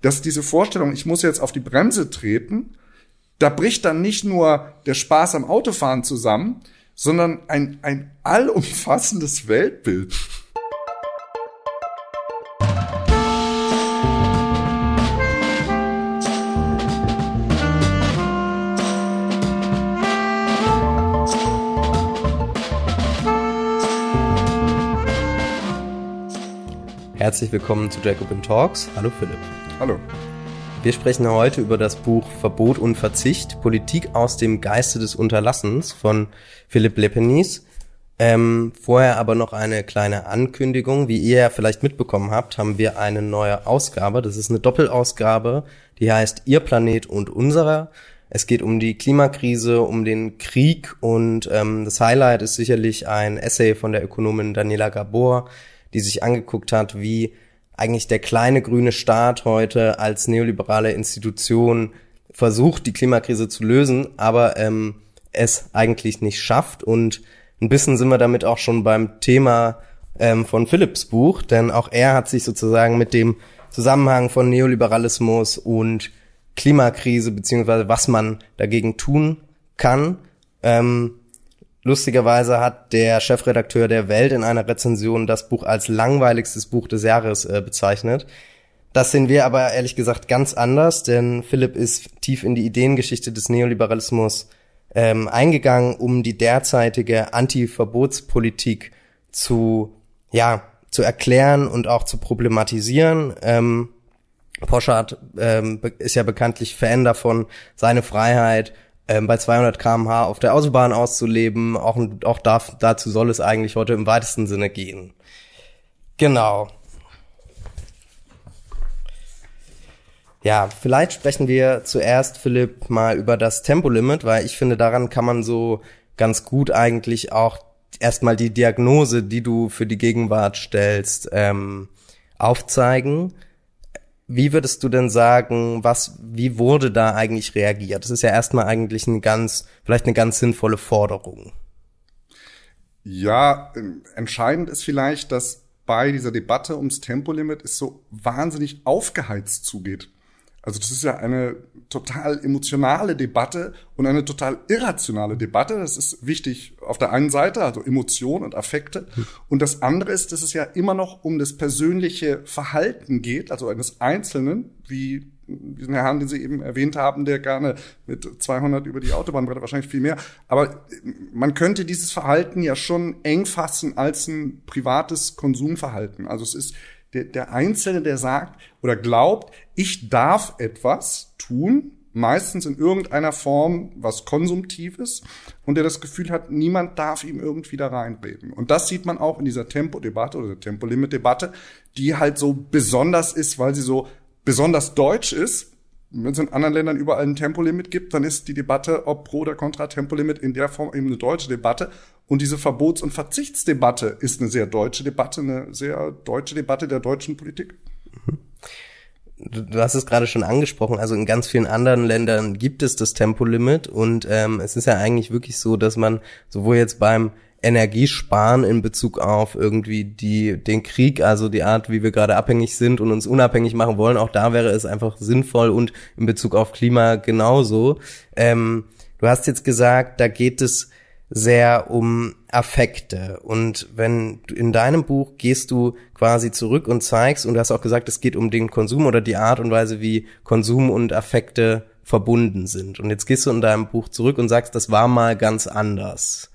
dass diese Vorstellung, ich muss jetzt auf die Bremse treten, da bricht dann nicht nur der Spaß am Autofahren zusammen, sondern ein, ein allumfassendes Weltbild. Herzlich willkommen zu Jacobin Talks. Hallo Philipp. Hallo. Wir sprechen heute über das Buch Verbot und Verzicht, Politik aus dem Geiste des Unterlassens von Philipp Lepenis. Ähm, vorher aber noch eine kleine Ankündigung. Wie ihr ja vielleicht mitbekommen habt, haben wir eine neue Ausgabe. Das ist eine Doppelausgabe, die heißt Ihr Planet und unserer. Es geht um die Klimakrise, um den Krieg und ähm, das Highlight ist sicherlich ein Essay von der Ökonomin Daniela Gabor, die sich angeguckt hat, wie eigentlich der kleine grüne Staat heute als neoliberale Institution versucht, die Klimakrise zu lösen, aber ähm, es eigentlich nicht schafft. Und ein bisschen sind wir damit auch schon beim Thema ähm, von Philipps Buch, denn auch er hat sich sozusagen mit dem Zusammenhang von Neoliberalismus und Klimakrise beziehungsweise was man dagegen tun kann, ähm, Lustigerweise hat der Chefredakteur der Welt in einer Rezension das Buch als langweiligstes Buch des Jahres äh, bezeichnet. Das sehen wir aber ehrlich gesagt ganz anders, denn Philipp ist tief in die Ideengeschichte des Neoliberalismus ähm, eingegangen, um die derzeitige Anti-Verbotspolitik zu, ja, zu erklären und auch zu problematisieren. Ähm, Poschardt ähm, ist ja bekanntlich Fan davon, seine Freiheit ähm, bei 200 km/h auf der Autobahn auszuleben. Auch, auch darf, dazu soll es eigentlich heute im weitesten Sinne gehen. Genau. Ja, vielleicht sprechen wir zuerst, Philipp, mal über das Tempolimit, weil ich finde, daran kann man so ganz gut eigentlich auch erstmal die Diagnose, die du für die Gegenwart stellst, ähm, aufzeigen. Wie würdest du denn sagen, was, wie wurde da eigentlich reagiert? Das ist ja erstmal eigentlich ein ganz, vielleicht eine ganz sinnvolle Forderung. Ja, ähm, entscheidend ist vielleicht, dass bei dieser Debatte ums Tempolimit es so wahnsinnig aufgeheizt zugeht. Also das ist ja eine total emotionale Debatte und eine total irrationale Debatte. Das ist wichtig auf der einen Seite, also Emotion und Affekte. Und das andere ist, dass es ja immer noch um das persönliche Verhalten geht, also eines Einzelnen, wie diesen Herrn, den Sie eben erwähnt haben, der gerne mit 200 über die Autobahn brennt, wahrscheinlich viel mehr. Aber man könnte dieses Verhalten ja schon eng fassen als ein privates Konsumverhalten. Also es ist der, der Einzelne, der sagt oder glaubt, ich darf etwas tun, meistens in irgendeiner Form was Konsumtives und der das Gefühl hat, niemand darf ihm irgendwie da reinreden. Und das sieht man auch in dieser Tempodebatte oder der Tempolimit-Debatte, die halt so besonders ist, weil sie so besonders deutsch ist. Wenn es in anderen Ländern überall ein Tempolimit gibt, dann ist die Debatte, ob pro oder contra Tempolimit in der Form eben eine deutsche Debatte. Und diese Verbots- und Verzichtsdebatte ist eine sehr deutsche Debatte, eine sehr deutsche Debatte der deutschen Politik. Du hast es gerade schon angesprochen, also in ganz vielen anderen Ländern gibt es das Tempolimit und ähm, es ist ja eigentlich wirklich so, dass man sowohl jetzt beim Energiesparen in Bezug auf irgendwie die, den Krieg, also die Art, wie wir gerade abhängig sind und uns unabhängig machen wollen, auch da wäre es einfach sinnvoll und in Bezug auf Klima genauso. Ähm, du hast jetzt gesagt, da geht es sehr um Affekte. Und wenn du in deinem Buch gehst du quasi zurück und zeigst, und du hast auch gesagt, es geht um den Konsum oder die Art und Weise, wie Konsum und Affekte verbunden sind. Und jetzt gehst du in deinem Buch zurück und sagst, das war mal ganz anders.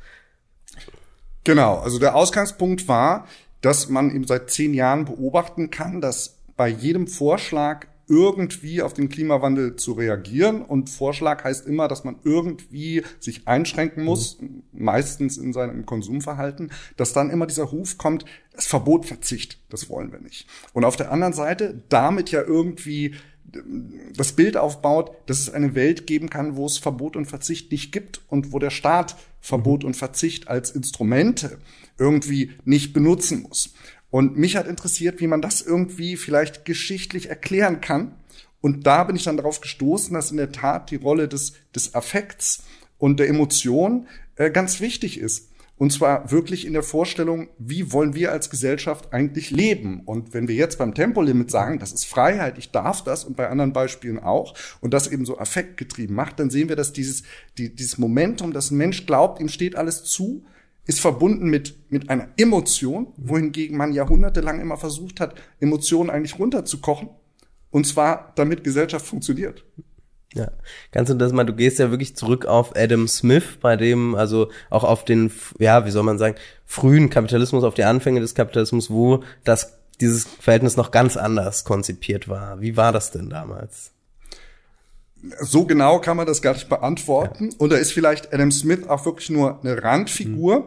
Genau, also der Ausgangspunkt war, dass man eben seit zehn Jahren beobachten kann, dass bei jedem Vorschlag irgendwie auf den Klimawandel zu reagieren. Und Vorschlag heißt immer, dass man irgendwie sich einschränken muss, mhm. meistens in seinem Konsumverhalten, dass dann immer dieser Ruf kommt, das Verbot Verzicht, das wollen wir nicht. Und auf der anderen Seite damit ja irgendwie das Bild aufbaut, dass es eine Welt geben kann, wo es Verbot und Verzicht nicht gibt und wo der Staat Verbot mhm. und Verzicht als Instrumente irgendwie nicht benutzen muss. Und mich hat interessiert, wie man das irgendwie vielleicht geschichtlich erklären kann. Und da bin ich dann darauf gestoßen, dass in der Tat die Rolle des, des Affekts und der Emotion äh, ganz wichtig ist. Und zwar wirklich in der Vorstellung, wie wollen wir als Gesellschaft eigentlich leben? Und wenn wir jetzt beim Tempolimit sagen, das ist Freiheit, ich darf das und bei anderen Beispielen auch und das eben so affektgetrieben macht, dann sehen wir, dass dieses, die, dieses Momentum, dass ein Mensch glaubt, ihm steht alles zu, ist verbunden mit, mit einer Emotion, wohingegen man jahrhundertelang immer versucht hat, Emotionen eigentlich runterzukochen. Und zwar, damit Gesellschaft funktioniert. Ja, kannst du das mal, du gehst ja wirklich zurück auf Adam Smith, bei dem, also auch auf den, ja, wie soll man sagen, frühen Kapitalismus, auf die Anfänge des Kapitalismus, wo das, dieses Verhältnis noch ganz anders konzipiert war. Wie war das denn damals? So genau kann man das gar nicht beantworten. Ja. Und da ist vielleicht Adam Smith auch wirklich nur eine Randfigur. Mhm.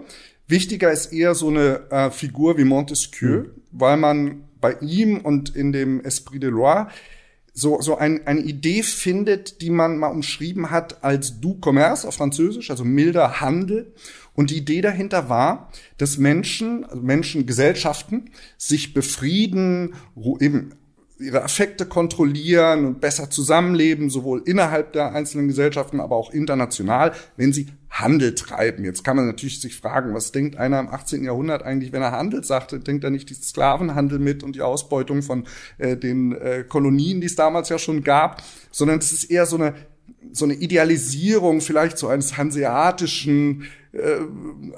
Wichtiger ist eher so eine äh, Figur wie Montesquieu, mhm. weil man bei ihm und in dem Esprit de Loi so, so ein, eine Idee findet, die man mal umschrieben hat als du commerce auf Französisch, also milder Handel. Und die Idee dahinter war, dass Menschen, also Menschen, Gesellschaften sich befrieden, eben ihre Affekte kontrollieren und besser zusammenleben, sowohl innerhalb der einzelnen Gesellschaften, aber auch international, wenn sie Handel treiben. Jetzt kann man natürlich sich fragen, was denkt einer im 18. Jahrhundert eigentlich, wenn er Handel sagte, denkt er nicht die Sklavenhandel mit und die Ausbeutung von äh, den äh, Kolonien, die es damals ja schon gab, sondern es ist eher so eine so eine Idealisierung vielleicht so eines hanseatischen äh,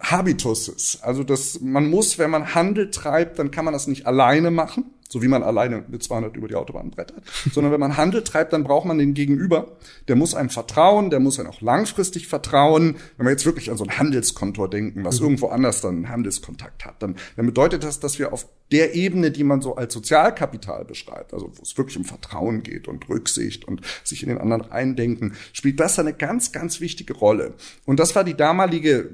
Habituses. Also dass man muss, wenn man Handel treibt, dann kann man das nicht alleine machen so wie man alleine mit 200 über die Autobahn brettert, sondern wenn man Handel treibt, dann braucht man den Gegenüber. Der muss einem vertrauen, der muss einem auch langfristig vertrauen. Wenn wir jetzt wirklich an so ein Handelskontor denken, was mhm. irgendwo anders dann einen Handelskontakt hat, dann, dann bedeutet das, dass wir auf der Ebene, die man so als Sozialkapital beschreibt, also wo es wirklich um Vertrauen geht und Rücksicht und sich in den anderen eindenken, spielt das eine ganz, ganz wichtige Rolle. Und das war die damalige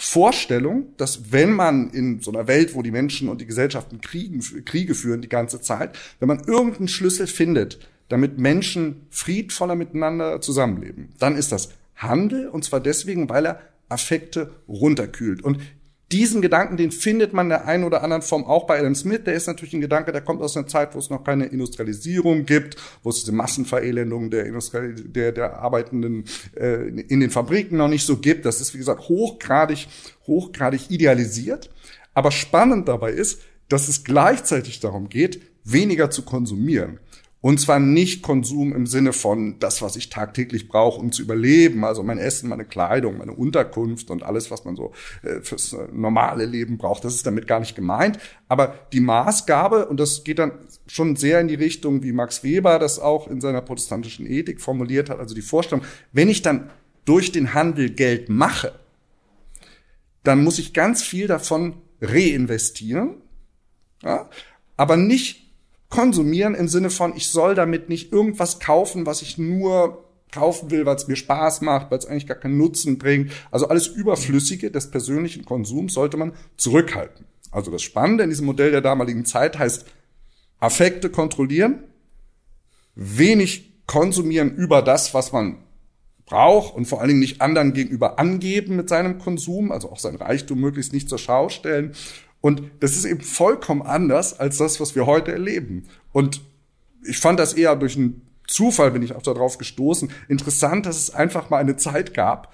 Vorstellung, dass wenn man in so einer Welt, wo die Menschen und die Gesellschaften Kriegen, Kriege führen die ganze Zeit, wenn man irgendeinen Schlüssel findet, damit Menschen friedvoller miteinander zusammenleben, dann ist das Handel und zwar deswegen, weil er Affekte runterkühlt. Und diesen Gedanken, den findet man in der einen oder anderen Form auch bei Adam Smith. Der ist natürlich ein Gedanke, der kommt aus einer Zeit, wo es noch keine Industrialisierung gibt, wo es diese Massenverelendung der, Industrie der, der Arbeitenden äh, in den Fabriken noch nicht so gibt. Das ist, wie gesagt, hochgradig, hochgradig idealisiert. Aber spannend dabei ist, dass es gleichzeitig darum geht, weniger zu konsumieren. Und zwar nicht Konsum im Sinne von das, was ich tagtäglich brauche, um zu überleben. Also mein Essen, meine Kleidung, meine Unterkunft und alles, was man so äh, fürs äh, normale Leben braucht. Das ist damit gar nicht gemeint. Aber die Maßgabe, und das geht dann schon sehr in die Richtung, wie Max Weber das auch in seiner protestantischen Ethik formuliert hat. Also die Vorstellung, wenn ich dann durch den Handel Geld mache, dann muss ich ganz viel davon reinvestieren. Ja? Aber nicht konsumieren im Sinne von, ich soll damit nicht irgendwas kaufen, was ich nur kaufen will, weil es mir Spaß macht, weil es eigentlich gar keinen Nutzen bringt. Also alles Überflüssige des persönlichen Konsums sollte man zurückhalten. Also das Spannende in diesem Modell der damaligen Zeit heißt, Affekte kontrollieren, wenig konsumieren über das, was man braucht und vor allen Dingen nicht anderen gegenüber angeben mit seinem Konsum, also auch sein Reichtum möglichst nicht zur Schau stellen und das ist eben vollkommen anders als das, was wir heute erleben. Und ich fand das eher durch einen Zufall, bin ich auch darauf gestoßen, interessant, dass es einfach mal eine Zeit gab,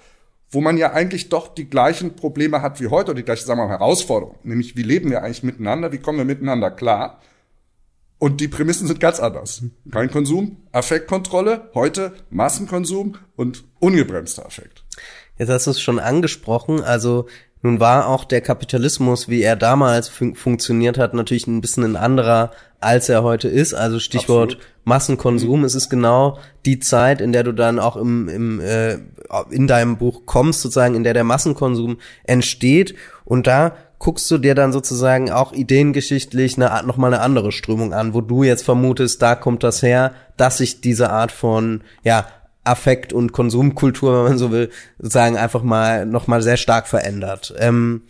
wo man ja eigentlich doch die gleichen Probleme hat wie heute oder die gleichen, sagen wir mal, Herausforderungen. Nämlich, wie leben wir eigentlich miteinander? Wie kommen wir miteinander klar? Und die Prämissen sind ganz anders. Kein Konsum, Affektkontrolle, heute Massenkonsum und ungebremster Affekt. Jetzt hast du es schon angesprochen, also nun war auch der Kapitalismus, wie er damals fun funktioniert hat, natürlich ein bisschen ein anderer, als er heute ist. Also Stichwort Absolut. Massenkonsum. Mhm. Es ist genau die Zeit, in der du dann auch im, im äh, in deinem Buch kommst, sozusagen, in der der Massenkonsum entsteht. Und da guckst du dir dann sozusagen auch ideengeschichtlich eine, noch mal eine andere Strömung an, wo du jetzt vermutest, da kommt das her, dass sich diese Art von ja Affekt und Konsumkultur, wenn man so will, sozusagen einfach mal noch mal sehr stark verändert. Ähm,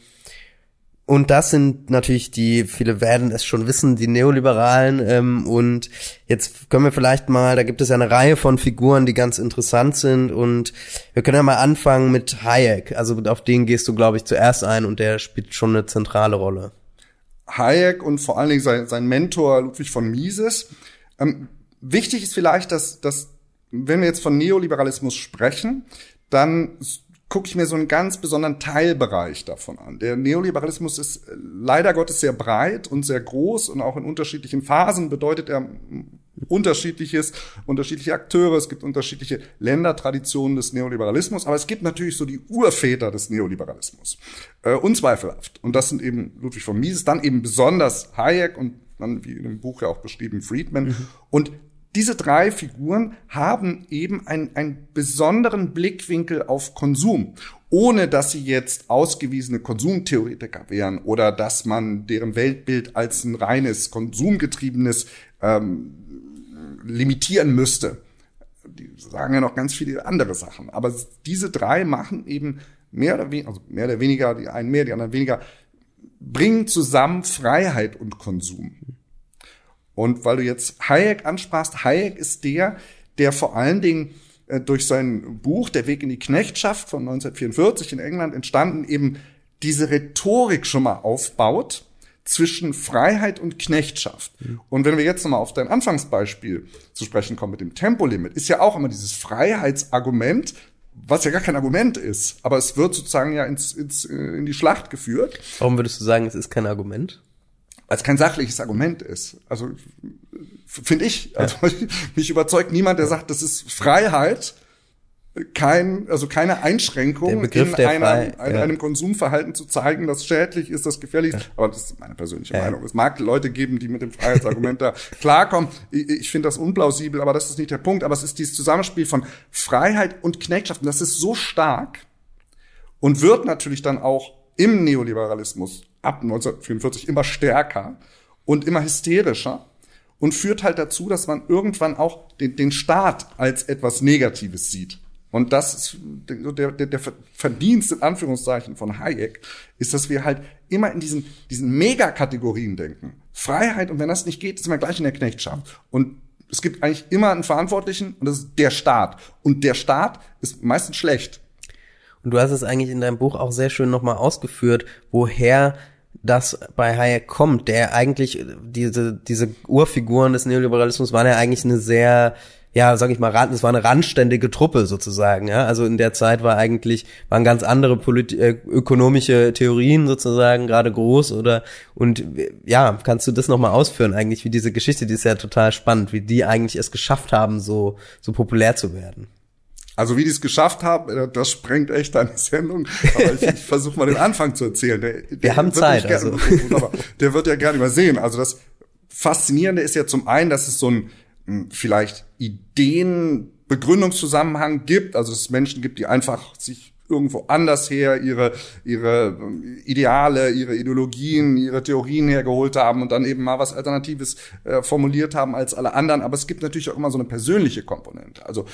und das sind natürlich die, viele werden es schon wissen, die Neoliberalen. Ähm, und jetzt können wir vielleicht mal, da gibt es ja eine Reihe von Figuren, die ganz interessant sind. Und wir können ja mal anfangen mit Hayek. Also auf den gehst du, glaube ich, zuerst ein und der spielt schon eine zentrale Rolle. Hayek und vor allen Dingen sein, sein Mentor Ludwig von Mises. Ähm, wichtig ist vielleicht, dass, dass wenn wir jetzt von Neoliberalismus sprechen, dann gucke ich mir so einen ganz besonderen Teilbereich davon an. Der Neoliberalismus ist äh, leider Gottes sehr breit und sehr groß und auch in unterschiedlichen Phasen bedeutet er unterschiedliches, unterschiedliche Akteure, es gibt unterschiedliche Ländertraditionen des Neoliberalismus, aber es gibt natürlich so die Urväter des Neoliberalismus. Äh, unzweifelhaft. Und das sind eben Ludwig von Mises, dann eben besonders Hayek und dann, wie in dem Buch ja auch beschrieben, Friedman. Mhm. Und diese drei Figuren haben eben einen, einen besonderen Blickwinkel auf Konsum, ohne dass sie jetzt ausgewiesene Konsumtheoretiker wären oder dass man deren Weltbild als ein reines konsumgetriebenes ähm, limitieren müsste. Die sagen ja noch ganz viele andere Sachen, aber diese drei machen eben mehr oder weniger, also mehr oder weniger, die einen mehr, die anderen weniger, bringen zusammen Freiheit und Konsum. Und weil du jetzt Hayek ansprachst, Hayek ist der, der vor allen Dingen äh, durch sein Buch Der Weg in die Knechtschaft von 1944 in England entstanden, eben diese Rhetorik schon mal aufbaut zwischen Freiheit und Knechtschaft. Mhm. Und wenn wir jetzt nochmal auf dein Anfangsbeispiel zu sprechen kommen mit dem Tempolimit, ist ja auch immer dieses Freiheitsargument, was ja gar kein Argument ist, aber es wird sozusagen ja ins, ins, äh, in die Schlacht geführt. Warum würdest du sagen, es ist kein Argument? Weil es kein sachliches Argument ist. Also finde ich, also ja. mich überzeugt niemand, der sagt, das ist Freiheit, kein, also keine Einschränkung in einer, Frei, ja. einem Konsumverhalten zu zeigen, das schädlich ist, das gefährlich ist. Ja. Aber das ist meine persönliche ja. Meinung. Es mag Leute geben, die mit dem Freiheitsargument da klarkommen. Ich, ich finde das unplausibel, aber das ist nicht der Punkt. Aber es ist dieses Zusammenspiel von Freiheit und Knechtschaft. Und das ist so stark und wird natürlich dann auch im Neoliberalismus ab 1944 immer stärker und immer hysterischer und führt halt dazu, dass man irgendwann auch den, den Staat als etwas Negatives sieht. Und das ist der, der, der Verdienst in Anführungszeichen von Hayek, ist, dass wir halt immer in diesen, diesen Megakategorien denken. Freiheit und wenn das nicht geht, ist man gleich in der Knechtschaft. Und es gibt eigentlich immer einen Verantwortlichen und das ist der Staat. Und der Staat ist meistens schlecht. Und du hast es eigentlich in deinem Buch auch sehr schön nochmal ausgeführt, woher das bei Hayek kommt, der eigentlich diese diese Urfiguren des Neoliberalismus waren ja eigentlich eine sehr ja, sag ich mal, es war eine randständige Truppe sozusagen, ja. Also in der Zeit war eigentlich, waren ganz andere polit äh, ökonomische Theorien sozusagen gerade groß oder und ja, kannst du das nochmal ausführen eigentlich, wie diese Geschichte, die ist ja total spannend, wie die eigentlich es geschafft haben, so, so populär zu werden. Also wie die es geschafft haben, äh, das sprengt echt eine Sendung. Aber ich, ich versuche mal den Anfang zu erzählen. Der, Wir der haben Zeit. Also. Der wird ja gerne übersehen. Also das Faszinierende ist ja zum einen, dass es so ein hm, vielleicht Ideenbegründungszusammenhang gibt. Also dass es Menschen gibt, die einfach sich irgendwo anders her ihre, ihre Ideale, ihre Ideologien, ihre Theorien hergeholt haben und dann eben mal was Alternatives äh, formuliert haben als alle anderen. Aber es gibt natürlich auch immer so eine persönliche Komponente. Also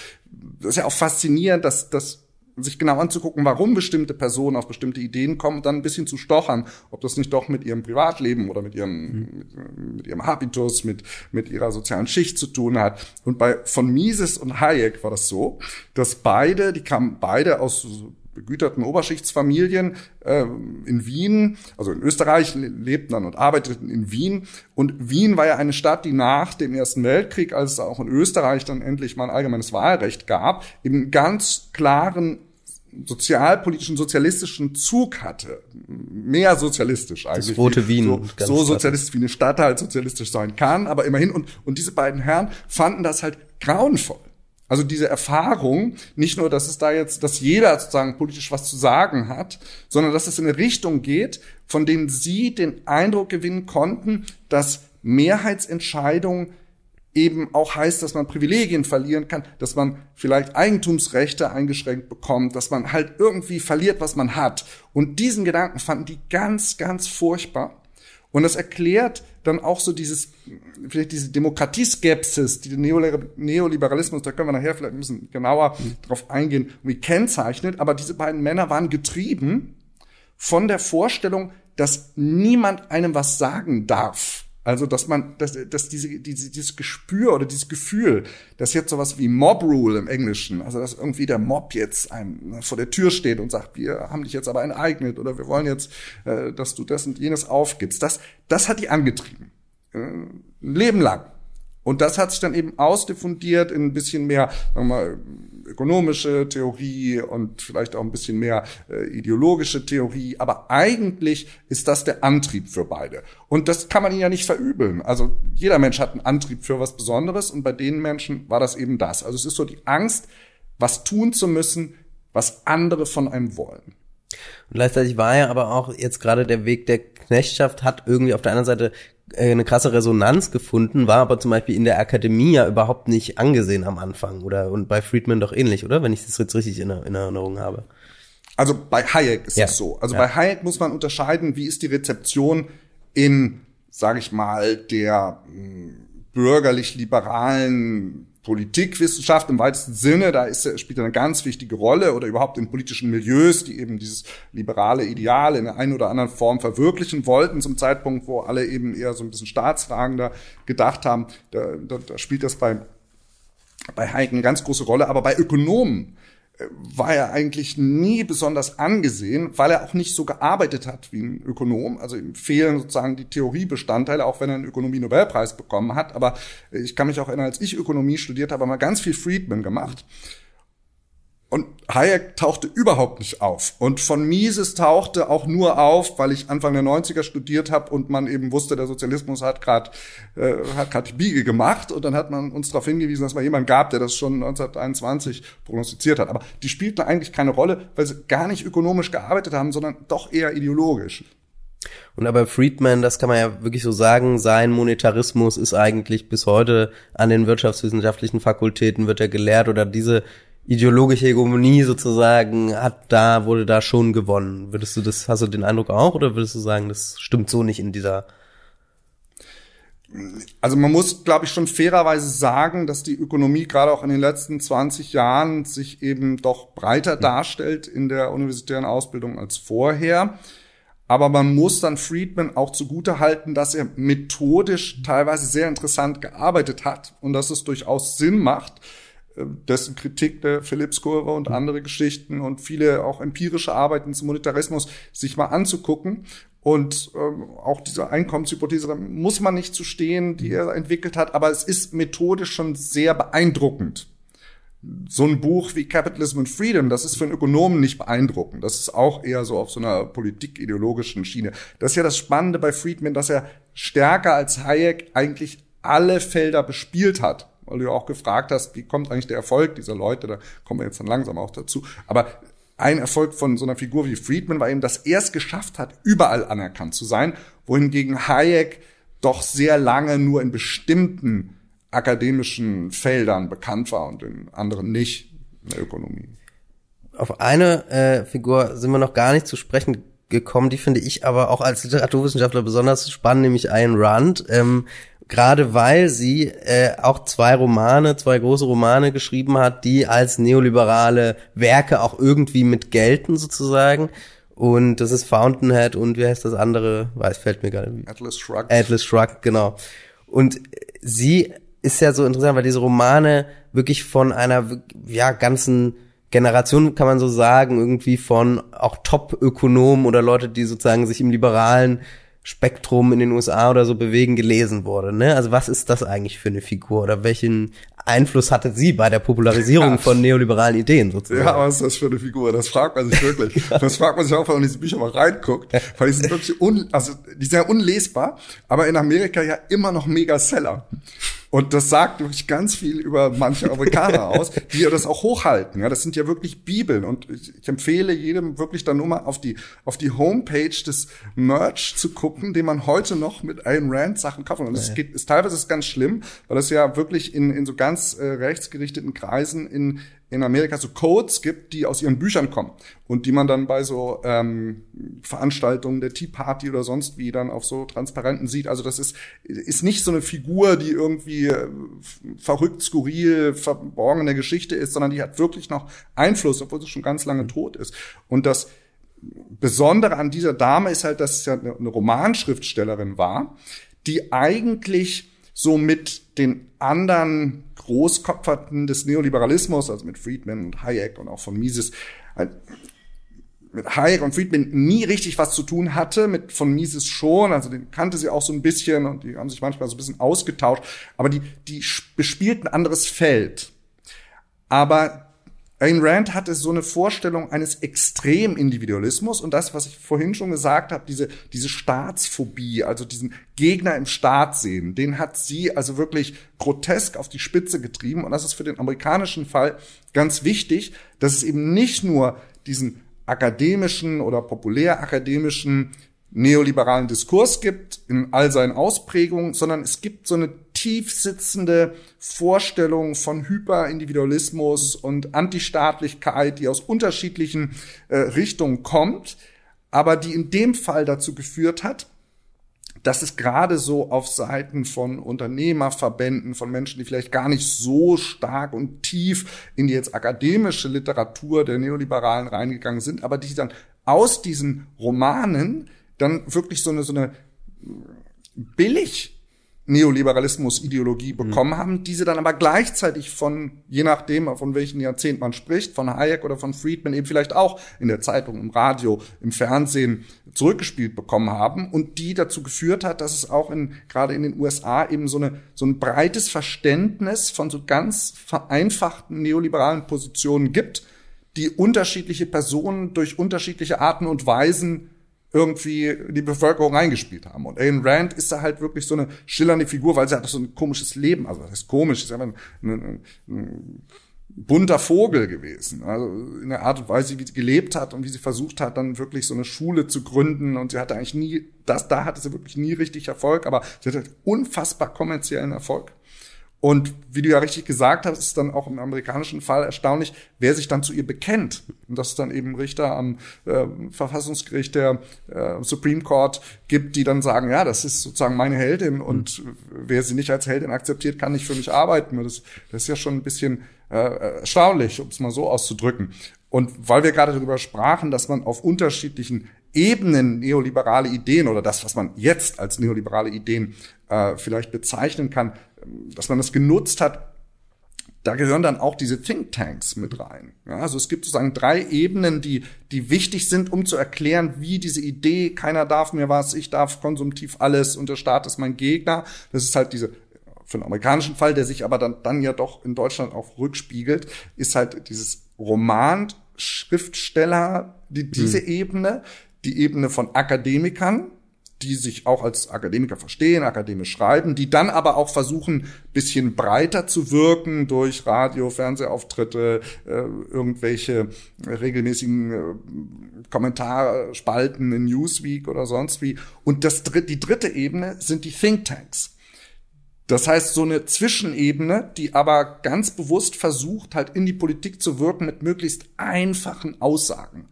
das ist ja auch faszinierend, dass, dass sich genau anzugucken, warum bestimmte Personen auf bestimmte Ideen kommen und dann ein bisschen zu stochern, ob das nicht doch mit ihrem Privatleben oder mit ihrem, mhm. mit, mit, ihrem Habitus, mit, mit ihrer sozialen Schicht zu tun hat. Und bei von Mises und Hayek war das so, dass beide, die kamen beide aus begüterten Oberschichtsfamilien äh, in Wien, also in Österreich, lebten dann und arbeiteten in Wien. Und Wien war ja eine Stadt, die nach dem Ersten Weltkrieg, als es auch in Österreich dann endlich mal ein allgemeines Wahlrecht gab, eben ganz klaren sozialpolitischen, sozialistischen Zug hatte. Mehr sozialistisch eigentlich. Das rote Wien. So, so sozialistisch wie eine Stadt halt sozialistisch sein kann, aber immerhin. Und, und diese beiden Herren fanden das halt grauenvoll. Also diese Erfahrung, nicht nur, dass es da jetzt, dass jeder sozusagen politisch was zu sagen hat, sondern dass es in eine Richtung geht, von denen sie den Eindruck gewinnen konnten, dass Mehrheitsentscheidungen eben auch heißt, dass man Privilegien verlieren kann, dass man vielleicht Eigentumsrechte eingeschränkt bekommt, dass man halt irgendwie verliert, was man hat. Und diesen Gedanken fanden die ganz, ganz furchtbar. Und das erklärt dann auch so dieses, vielleicht diese Demokratieskepsis, die den Neoliberalismus, da können wir nachher vielleicht ein bisschen genauer drauf eingehen, wie kennzeichnet. Aber diese beiden Männer waren getrieben von der Vorstellung, dass niemand einem was sagen darf. Also, dass man, dass, dass diese, diese, dieses Gespür oder dieses Gefühl, dass jetzt sowas wie Mob Rule im Englischen, also dass irgendwie der Mob jetzt einem vor der Tür steht und sagt, wir haben dich jetzt aber enteignet oder wir wollen jetzt, äh, dass du das und jenes aufgibst, das, das hat die angetrieben. Äh, ein Leben lang. Und das hat sich dann eben ausdiffundiert in ein bisschen mehr, sagen wir mal, ökonomische Theorie und vielleicht auch ein bisschen mehr äh, ideologische Theorie. Aber eigentlich ist das der Antrieb für beide. Und das kann man ihnen ja nicht verübeln. Also jeder Mensch hat einen Antrieb für was Besonderes und bei den Menschen war das eben das. Also es ist so die Angst, was tun zu müssen, was andere von einem wollen. Und gleichzeitig war ja aber auch jetzt gerade der Weg der Knechtschaft hat irgendwie auf der anderen Seite eine krasse Resonanz gefunden, war aber zum Beispiel in der Akademie ja überhaupt nicht angesehen am Anfang oder und bei Friedman doch ähnlich, oder? Wenn ich das jetzt richtig in, in Erinnerung habe. Also bei Hayek ist ja. es so. Also ja. bei Hayek muss man unterscheiden, wie ist die Rezeption in, sage ich mal, der hm, bürgerlich-liberalen Politikwissenschaft im weitesten Sinne, da ist, spielt er eine ganz wichtige Rolle oder überhaupt in politischen Milieus, die eben dieses liberale Ideal in der einen oder anderen Form verwirklichen wollten, zum Zeitpunkt, wo alle eben eher so ein bisschen staatsfragender gedacht haben. Da, da, da spielt das bei, bei Hayek eine ganz große Rolle. Aber bei Ökonomen war er eigentlich nie besonders angesehen, weil er auch nicht so gearbeitet hat wie ein Ökonom. Also ihm fehlen sozusagen die Theoriebestandteile, auch wenn er einen Ökonomie-Nobelpreis bekommen hat. Aber ich kann mich auch erinnern, als ich Ökonomie studiert habe, haben wir ganz viel Friedman gemacht. Und Hayek tauchte überhaupt nicht auf. Und von Mises tauchte auch nur auf, weil ich Anfang der 90er studiert habe und man eben wusste, der Sozialismus hat gerade äh, hat gerade die Biege gemacht. Und dann hat man uns darauf hingewiesen, dass man jemanden gab, der das schon 1921 prognostiziert hat. Aber die spielten eigentlich keine Rolle, weil sie gar nicht ökonomisch gearbeitet haben, sondern doch eher ideologisch. Und aber Friedman, das kann man ja wirklich so sagen, sein Monetarismus ist eigentlich bis heute an den wirtschaftswissenschaftlichen Fakultäten wird er gelehrt oder diese ideologische Hegemonie sozusagen hat da, wurde da schon gewonnen. Würdest du das, hast du den Eindruck auch oder würdest du sagen, das stimmt so nicht in dieser also man muss, glaube ich, schon fairerweise sagen, dass die Ökonomie gerade auch in den letzten 20 Jahren sich eben doch breiter darstellt in der universitären Ausbildung als vorher. Aber man muss dann Friedman auch zugute halten, dass er methodisch teilweise sehr interessant gearbeitet hat und dass es durchaus Sinn macht, dessen Kritik der Phillips-Kurve und andere Geschichten und viele auch empirische Arbeiten zum Monetarismus sich mal anzugucken. Und ähm, auch diese Einkommenshypothese, da muss man nicht zu stehen, die er entwickelt hat, aber es ist methodisch schon sehr beeindruckend. So ein Buch wie Capitalism and Freedom, das ist für einen Ökonomen nicht beeindruckend. Das ist auch eher so auf so einer politikideologischen Schiene. Das ist ja das Spannende bei Friedman, dass er stärker als Hayek eigentlich alle Felder bespielt hat weil du ja auch gefragt hast, wie kommt eigentlich der Erfolg dieser Leute, da kommen wir jetzt dann langsam auch dazu. Aber ein Erfolg von so einer Figur wie Friedman war eben, dass er es geschafft hat, überall anerkannt zu sein, wohingegen Hayek doch sehr lange nur in bestimmten akademischen Feldern bekannt war und in anderen nicht in der Ökonomie. Auf eine äh, Figur sind wir noch gar nicht zu sprechen gekommen, die finde ich aber auch als Literaturwissenschaftler besonders spannend, nämlich Ayn Rand. Ähm, gerade weil sie äh, auch zwei Romane, zwei große Romane geschrieben hat, die als neoliberale Werke auch irgendwie mit gelten sozusagen. Und das ist Fountainhead und wie heißt das andere? Weiß, fällt mir gerade. Atlas Shrugged. Atlas Shrugged, genau. Und sie ist ja so interessant, weil diese Romane wirklich von einer ja ganzen Generation kann man so sagen, irgendwie von auch Top-Ökonomen oder Leute, die sozusagen sich im liberalen Spektrum in den USA oder so bewegen, gelesen wurde. Ne? Also was ist das eigentlich für eine Figur oder welchen Einfluss hatte sie bei der Popularisierung ja. von neoliberalen Ideen sozusagen? Ja, was ist das für eine Figur? Das fragt man sich wirklich. ja. Das fragt man sich auch, wenn man in diese Bücher mal reinguckt, weil die sind wirklich un, also die sind ja unlesbar, aber in Amerika ja immer noch Mega-Seller. Und das sagt wirklich ganz viel über manche Amerikaner aus, die ja das auch hochhalten. Ja, das sind ja wirklich Bibeln. Und ich, ich empfehle jedem wirklich dann nur mal auf die, auf die Homepage des Merch zu gucken, den man heute noch mit Ayn Rand Sachen kaufen. Und das geht, ist teilweise ist ganz schlimm, weil das ja wirklich in, in so ganz äh, rechtsgerichteten Kreisen in, in Amerika so Codes gibt, die aus ihren Büchern kommen und die man dann bei so ähm, Veranstaltungen der Tea Party oder sonst wie dann auf so Transparenten sieht. Also das ist ist nicht so eine Figur, die irgendwie äh, verrückt, skurril, verborgene Geschichte ist, sondern die hat wirklich noch Einfluss, obwohl sie schon ganz lange tot ist. Und das Besondere an dieser Dame ist halt, dass sie ja eine Romanschriftstellerin war, die eigentlich so mit den anderen Großkopferten des Neoliberalismus, also mit Friedman und Hayek und auch von Mises, mit Hayek und Friedman nie richtig was zu tun hatte, mit von Mises schon, also den kannte sie auch so ein bisschen und die haben sich manchmal so ein bisschen ausgetauscht, aber die, die bespielten ein anderes Feld. Aber Ayn Rand hatte so eine Vorstellung eines Extremindividualismus und das, was ich vorhin schon gesagt habe, diese, diese Staatsphobie, also diesen Gegner im Staat sehen, den hat sie also wirklich grotesk auf die Spitze getrieben und das ist für den amerikanischen Fall ganz wichtig, dass es eben nicht nur diesen akademischen oder populärakademischen neoliberalen Diskurs gibt in all seinen Ausprägungen, sondern es gibt so eine tiefsitzende Vorstellung von Hyperindividualismus und Antistaatlichkeit, die aus unterschiedlichen äh, Richtungen kommt, aber die in dem Fall dazu geführt hat, dass es gerade so auf Seiten von Unternehmerverbänden, von Menschen, die vielleicht gar nicht so stark und tief in die jetzt akademische Literatur der Neoliberalen reingegangen sind, aber die dann aus diesen Romanen dann wirklich so eine, so eine billig Neoliberalismus-Ideologie bekommen mhm. haben, diese dann aber gleichzeitig von, je nachdem, von welchem Jahrzehnt man spricht, von Hayek oder von Friedman eben vielleicht auch in der Zeitung, im Radio, im Fernsehen zurückgespielt bekommen haben und die dazu geführt hat, dass es auch in, gerade in den USA eben so eine, so ein breites Verständnis von so ganz vereinfachten neoliberalen Positionen gibt, die unterschiedliche Personen durch unterschiedliche Arten und Weisen irgendwie die Bevölkerung reingespielt haben. Und Ayn Rand ist da halt wirklich so eine schillernde Figur, weil sie hat so ein komisches Leben, also das ist komisch, ist einfach ein, ein, ein bunter Vogel gewesen. Also in der Art und Weise, wie sie gelebt hat und wie sie versucht hat, dann wirklich so eine Schule zu gründen. Und sie hatte eigentlich nie, das, da hatte sie wirklich nie richtig Erfolg, aber sie hatte unfassbar kommerziellen Erfolg. Und wie du ja richtig gesagt hast, ist dann auch im amerikanischen Fall erstaunlich, wer sich dann zu ihr bekennt. Und dass es dann eben Richter am äh, Verfassungsgericht der äh, Supreme Court gibt, die dann sagen, ja, das ist sozusagen meine Heldin und mhm. wer sie nicht als Heldin akzeptiert, kann nicht für mich arbeiten. Das, das ist ja schon ein bisschen äh, erstaunlich, um es mal so auszudrücken. Und weil wir gerade darüber sprachen, dass man auf unterschiedlichen Ebenen neoliberale Ideen oder das, was man jetzt als neoliberale Ideen äh, vielleicht bezeichnen kann, dass man das genutzt hat, da gehören dann auch diese Thinktanks mit rein. Ja, also es gibt sozusagen drei Ebenen, die, die wichtig sind, um zu erklären, wie diese Idee, keiner darf mir was, ich darf konsumtiv alles und der Staat ist mein Gegner. Das ist halt diese, für den amerikanischen Fall, der sich aber dann, dann ja doch in Deutschland auch rückspiegelt, ist halt dieses Roman, Schriftsteller, die, diese mhm. Ebene, die Ebene von Akademikern, die sich auch als Akademiker verstehen, akademisch schreiben, die dann aber auch versuchen, bisschen breiter zu wirken durch Radio, Fernsehauftritte, äh, irgendwelche regelmäßigen äh, Kommentarspalten in Newsweek oder sonst wie. Und das, die dritte Ebene sind die Thinktanks. Das heißt, so eine Zwischenebene, die aber ganz bewusst versucht, halt in die Politik zu wirken mit möglichst einfachen Aussagen.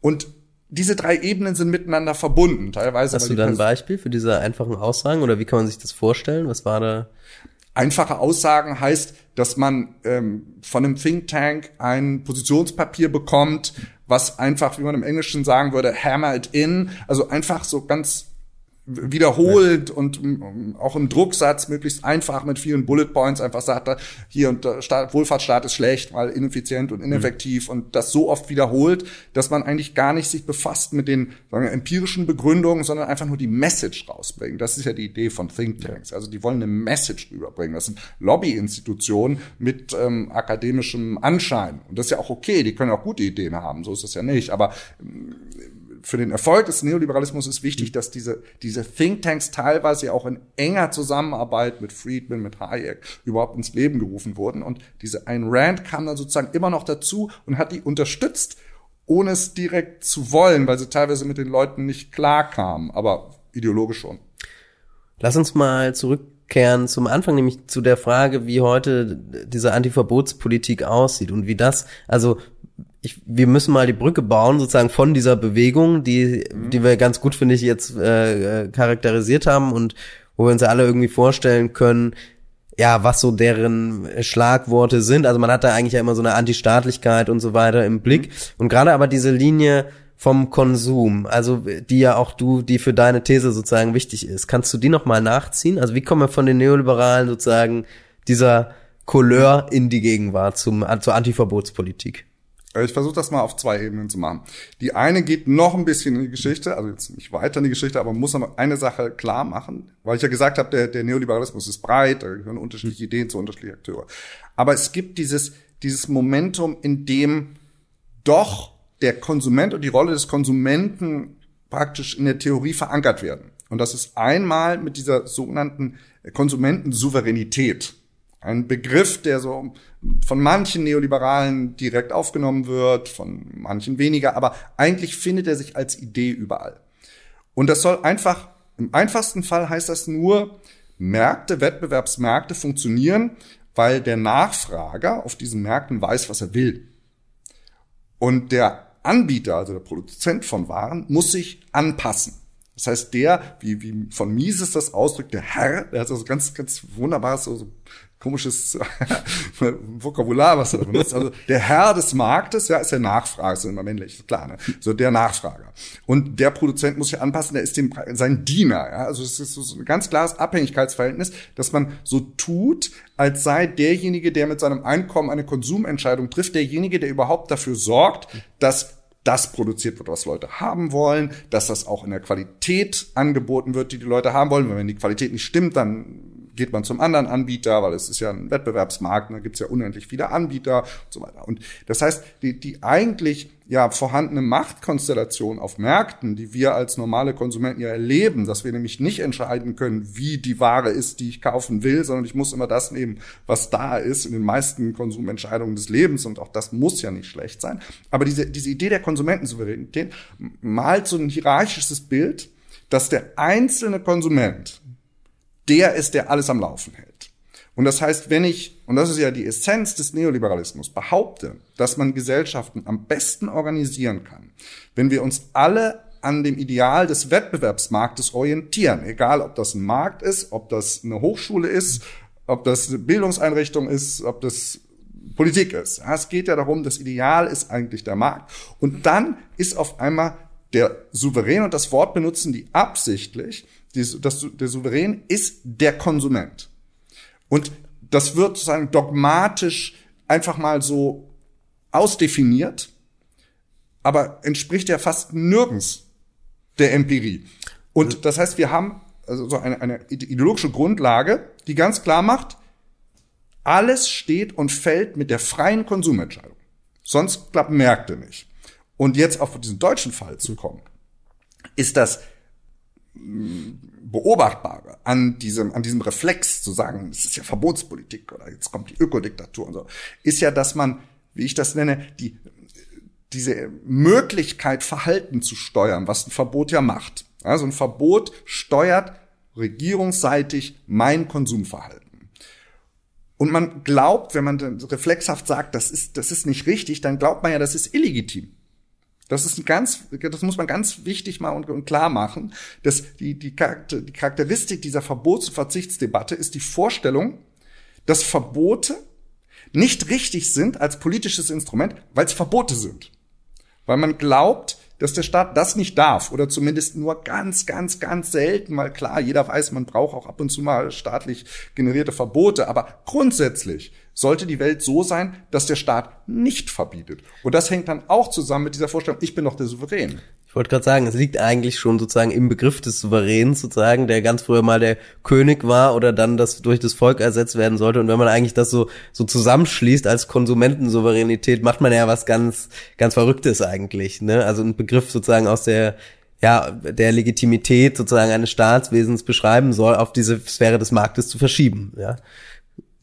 Und diese drei Ebenen sind miteinander verbunden, teilweise. Hast du da ein Beispiel für diese einfachen Aussagen oder wie kann man sich das vorstellen? Was war da? Einfache Aussagen heißt, dass man ähm, von einem Think Tank ein Positionspapier bekommt, was einfach, wie man im Englischen sagen würde, hammer it in, also einfach so ganz wiederholt ja. und um, auch im Drucksatz möglichst einfach mit vielen Bullet Points einfach sagt, er, hier und der Staat, Wohlfahrtsstaat ist schlecht, weil ineffizient und ineffektiv mhm. und das so oft wiederholt, dass man eigentlich gar nicht sich befasst mit den sagen wir, empirischen Begründungen, sondern einfach nur die Message rausbringen. Das ist ja die Idee von Thinktanks. Also die wollen eine Message rüberbringen. Das sind Lobbyinstitutionen mit ähm, akademischem Anschein. Und das ist ja auch okay, die können auch gute Ideen haben, so ist das ja nicht. Aber ähm, für den Erfolg des Neoliberalismus ist wichtig, dass diese, diese Thinktanks teilweise auch in enger Zusammenarbeit mit Friedman, mit Hayek überhaupt ins Leben gerufen wurden. Und diese Ayn Rand kam dann sozusagen immer noch dazu und hat die unterstützt, ohne es direkt zu wollen, weil sie teilweise mit den Leuten nicht klar kam, aber ideologisch schon. Lass uns mal zurückkehren zum Anfang, nämlich zu der Frage, wie heute diese Antiverbotspolitik aussieht und wie das, also ich, wir müssen mal die Brücke bauen, sozusagen von dieser Bewegung, die, mhm. die wir ganz gut, finde ich, jetzt äh, äh, charakterisiert haben und wo wir uns ja alle irgendwie vorstellen können, ja, was so deren Schlagworte sind. Also man hat da eigentlich ja immer so eine Antistaatlichkeit und so weiter im Blick. Mhm. Und gerade aber diese Linie vom Konsum, also die ja auch du, die für deine These sozusagen wichtig ist. Kannst du die nochmal nachziehen? Also wie kommen wir von den Neoliberalen sozusagen dieser Couleur in die Gegenwart zum, zur Antiverbotspolitik? Äh, ich versuche das mal auf zwei Ebenen zu machen. Die eine geht noch ein bisschen in die Geschichte, also jetzt nicht weiter in die Geschichte, aber man muss eine Sache klar machen, weil ich ja gesagt habe, der, der Neoliberalismus ist breit, da gehören unterschiedliche Ideen zu unterschiedlichen Akteure. Aber es gibt dieses, dieses Momentum, in dem doch der Konsument und die Rolle des Konsumenten praktisch in der Theorie verankert werden. Und das ist einmal mit dieser sogenannten Konsumentensouveränität. Ein Begriff, der so von manchen Neoliberalen direkt aufgenommen wird, von manchen weniger, aber eigentlich findet er sich als Idee überall. Und das soll einfach, im einfachsten Fall heißt das nur, Märkte, Wettbewerbsmärkte funktionieren, weil der Nachfrager auf diesen Märkten weiß, was er will. Und der Anbieter, also der Produzent von Waren, muss sich anpassen. Das heißt, der, wie, wie von Mises das ausdrückt, der Herr, der hat so ganz, ganz wunderbares, so, so komisches Vokabular, was er benutzt. Also der Herr des Marktes, ja, ist der Nachfrager, ist immer männlich, klar, ne? So der Nachfrager. Und der Produzent muss sich anpassen, der ist dem sein Diener, ja. Also es ist so ein ganz klares Abhängigkeitsverhältnis, dass man so tut, als sei derjenige, der mit seinem Einkommen eine Konsumentscheidung trifft, derjenige, der überhaupt dafür sorgt, dass das produziert wird, was Leute haben wollen, dass das auch in der Qualität angeboten wird, die die Leute haben wollen. Wenn die Qualität nicht stimmt, dann geht man zum anderen Anbieter, weil es ist ja ein Wettbewerbsmarkt, da gibt es ja unendlich viele Anbieter und so weiter. Und das heißt, die, die eigentlich ja vorhandene Machtkonstellation auf Märkten, die wir als normale Konsumenten ja erleben, dass wir nämlich nicht entscheiden können, wie die Ware ist, die ich kaufen will, sondern ich muss immer das nehmen, was da ist in den meisten Konsumentscheidungen des Lebens und auch das muss ja nicht schlecht sein. Aber diese, diese Idee der Konsumentensouveränität malt so ein hierarchisches Bild, dass der einzelne Konsument der ist, der alles am Laufen hält. Und das heißt, wenn ich, und das ist ja die Essenz des Neoliberalismus, behaupte, dass man Gesellschaften am besten organisieren kann, wenn wir uns alle an dem Ideal des Wettbewerbsmarktes orientieren, egal ob das ein Markt ist, ob das eine Hochschule ist, ob das eine Bildungseinrichtung ist, ob das Politik ist. Es geht ja darum, das Ideal ist eigentlich der Markt. Und dann ist auf einmal der Souverän und das Wort benutzen die absichtlich, die, das, der Souverän ist der Konsument. Und das wird sozusagen dogmatisch einfach mal so ausdefiniert, aber entspricht ja fast nirgends der Empirie. Und das heißt, wir haben also so eine, eine ideologische Grundlage, die ganz klar macht, alles steht und fällt mit der freien Konsumentscheidung. Sonst klappen Märkte nicht. Und jetzt auf diesen deutschen Fall zu kommen, ist das beobachtbare an diesem, an diesem Reflex zu sagen, es ist ja Verbotspolitik oder jetzt kommt die Ökodiktatur und so, ist ja, dass man, wie ich das nenne, die, diese Möglichkeit, Verhalten zu steuern, was ein Verbot ja macht. Also ein Verbot steuert regierungsseitig mein Konsumverhalten. Und man glaubt, wenn man reflexhaft sagt, das ist, das ist nicht richtig, dann glaubt man ja, das ist illegitim. Das ist ein ganz, das muss man ganz wichtig mal und, und klar machen, dass die, die, Charakter, die Charakteristik dieser Verbots- und Verzichtsdebatte ist die Vorstellung, dass Verbote nicht richtig sind als politisches Instrument, weil es Verbote sind. Weil man glaubt, dass der Staat das nicht darf oder zumindest nur ganz, ganz, ganz selten, weil klar, jeder weiß, man braucht auch ab und zu mal staatlich generierte Verbote, aber grundsätzlich sollte die Welt so sein, dass der Staat nicht verbietet. Und das hängt dann auch zusammen mit dieser Vorstellung, ich bin doch der Souverän. Ich wollte gerade sagen, es liegt eigentlich schon sozusagen im Begriff des Souveräns sozusagen, der ganz früher mal der König war oder dann das durch das Volk ersetzt werden sollte. Und wenn man eigentlich das so, so zusammenschließt als Konsumentensouveränität, macht man ja was ganz, ganz Verrücktes eigentlich. Ne? Also ein Begriff sozusagen aus der ja, der Legitimität sozusagen eines Staatswesens beschreiben soll, auf diese Sphäre des Marktes zu verschieben. Ja.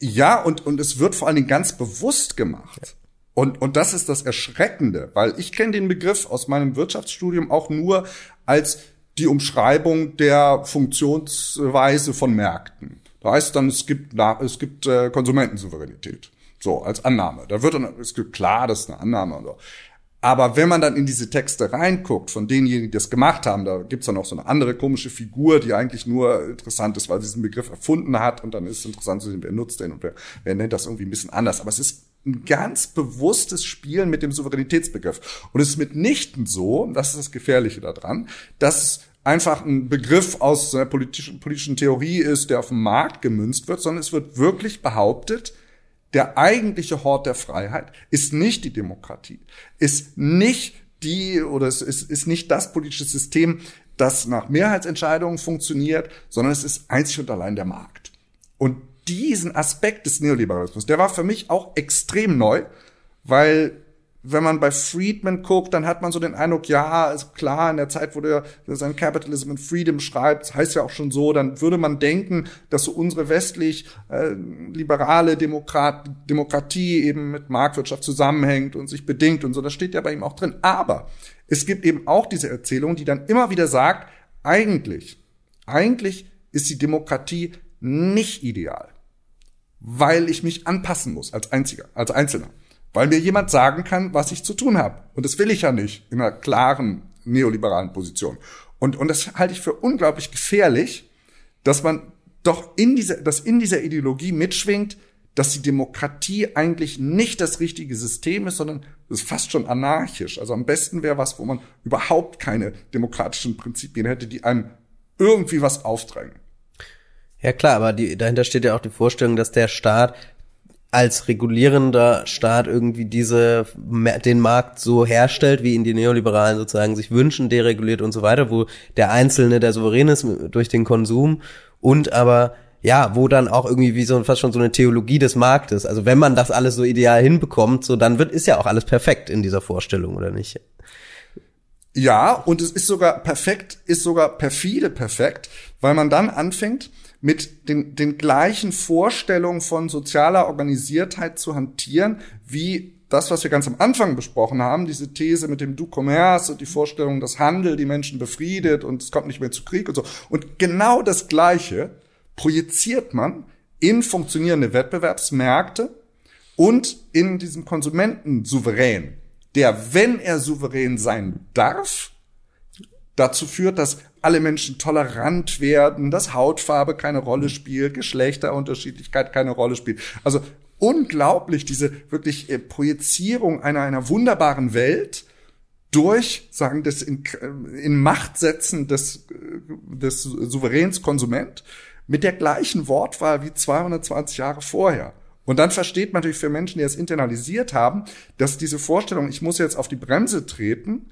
Ja, und, und es wird vor allen Dingen ganz bewusst gemacht. Und, und das ist das Erschreckende, weil ich kenne den Begriff aus meinem Wirtschaftsstudium auch nur als die Umschreibung der Funktionsweise von Märkten. Da heißt dann, es gibt, es gibt äh, Konsumentensouveränität. So, als Annahme. Da wird dann, es gibt klar, das ist eine Annahme. Und so. Aber wenn man dann in diese Texte reinguckt, von denjenigen, die das gemacht haben, da gibt's dann auch so eine andere komische Figur, die eigentlich nur interessant ist, weil sie diesen Begriff erfunden hat und dann ist es interessant zu sehen, wer nutzt den und wer, wer nennt das irgendwie ein bisschen anders. Aber es ist ein ganz bewusstes Spielen mit dem Souveränitätsbegriff. Und es ist mitnichten so, das ist das Gefährliche daran, dass es einfach ein Begriff aus einer politischen, politischen Theorie ist, der auf dem Markt gemünzt wird, sondern es wird wirklich behauptet, der eigentliche Hort der Freiheit ist nicht die Demokratie, ist nicht die oder es ist, ist nicht das politische System, das nach Mehrheitsentscheidungen funktioniert, sondern es ist einzig und allein der Markt. Und diesen Aspekt des Neoliberalismus, der war für mich auch extrem neu, weil wenn man bei Friedman guckt, dann hat man so den Eindruck, ja, ist klar, in der Zeit, wo der sein Capitalism and Freedom schreibt, heißt ja auch schon so, dann würde man denken, dass so unsere westlich äh, liberale Demokrat Demokratie eben mit Marktwirtschaft zusammenhängt und sich bedingt und so. Das steht ja bei ihm auch drin. Aber es gibt eben auch diese Erzählung, die dann immer wieder sagt, eigentlich, eigentlich ist die Demokratie nicht ideal, weil ich mich anpassen muss als Einziger, als Einzelner weil mir jemand sagen kann, was ich zu tun habe. Und das will ich ja nicht in einer klaren neoliberalen Position. Und, und das halte ich für unglaublich gefährlich, dass man doch in dieser, dass in dieser Ideologie mitschwingt, dass die Demokratie eigentlich nicht das richtige System ist, sondern es ist fast schon anarchisch. Also am besten wäre was, wo man überhaupt keine demokratischen Prinzipien hätte, die einem irgendwie was aufdrängen. Ja klar, aber die, dahinter steht ja auch die Vorstellung, dass der Staat als regulierender Staat irgendwie diese den Markt so herstellt, wie ihn die Neoliberalen sozusagen sich wünschen, dereguliert und so weiter, wo der Einzelne der Souverän ist durch den Konsum und aber ja, wo dann auch irgendwie wie so fast schon so eine Theologie des Marktes. Also wenn man das alles so ideal hinbekommt, so dann wird ist ja auch alles perfekt in dieser Vorstellung oder nicht? Ja, und es ist sogar perfekt, ist sogar perfide perfekt, weil man dann anfängt, mit den, den gleichen Vorstellungen von sozialer Organisiertheit zu hantieren, wie das, was wir ganz am Anfang besprochen haben, diese These mit dem Du Commerce und die Vorstellung, dass Handel die Menschen befriedet und es kommt nicht mehr zu Krieg und so. Und genau das Gleiche projiziert man in funktionierende Wettbewerbsmärkte und in diesem Konsumenten souverän, der, wenn er souverän sein darf, dazu führt, dass alle Menschen tolerant werden, dass Hautfarbe keine Rolle spielt, Geschlechterunterschiedlichkeit keine Rolle spielt. Also unglaublich diese wirklich äh, Projizierung einer, einer wunderbaren Welt durch, sagen, das in, in Macht setzen des, des souveräns Konsument mit der gleichen Wortwahl wie 220 Jahre vorher. Und dann versteht man natürlich für Menschen, die es internalisiert haben, dass diese Vorstellung, ich muss jetzt auf die Bremse treten,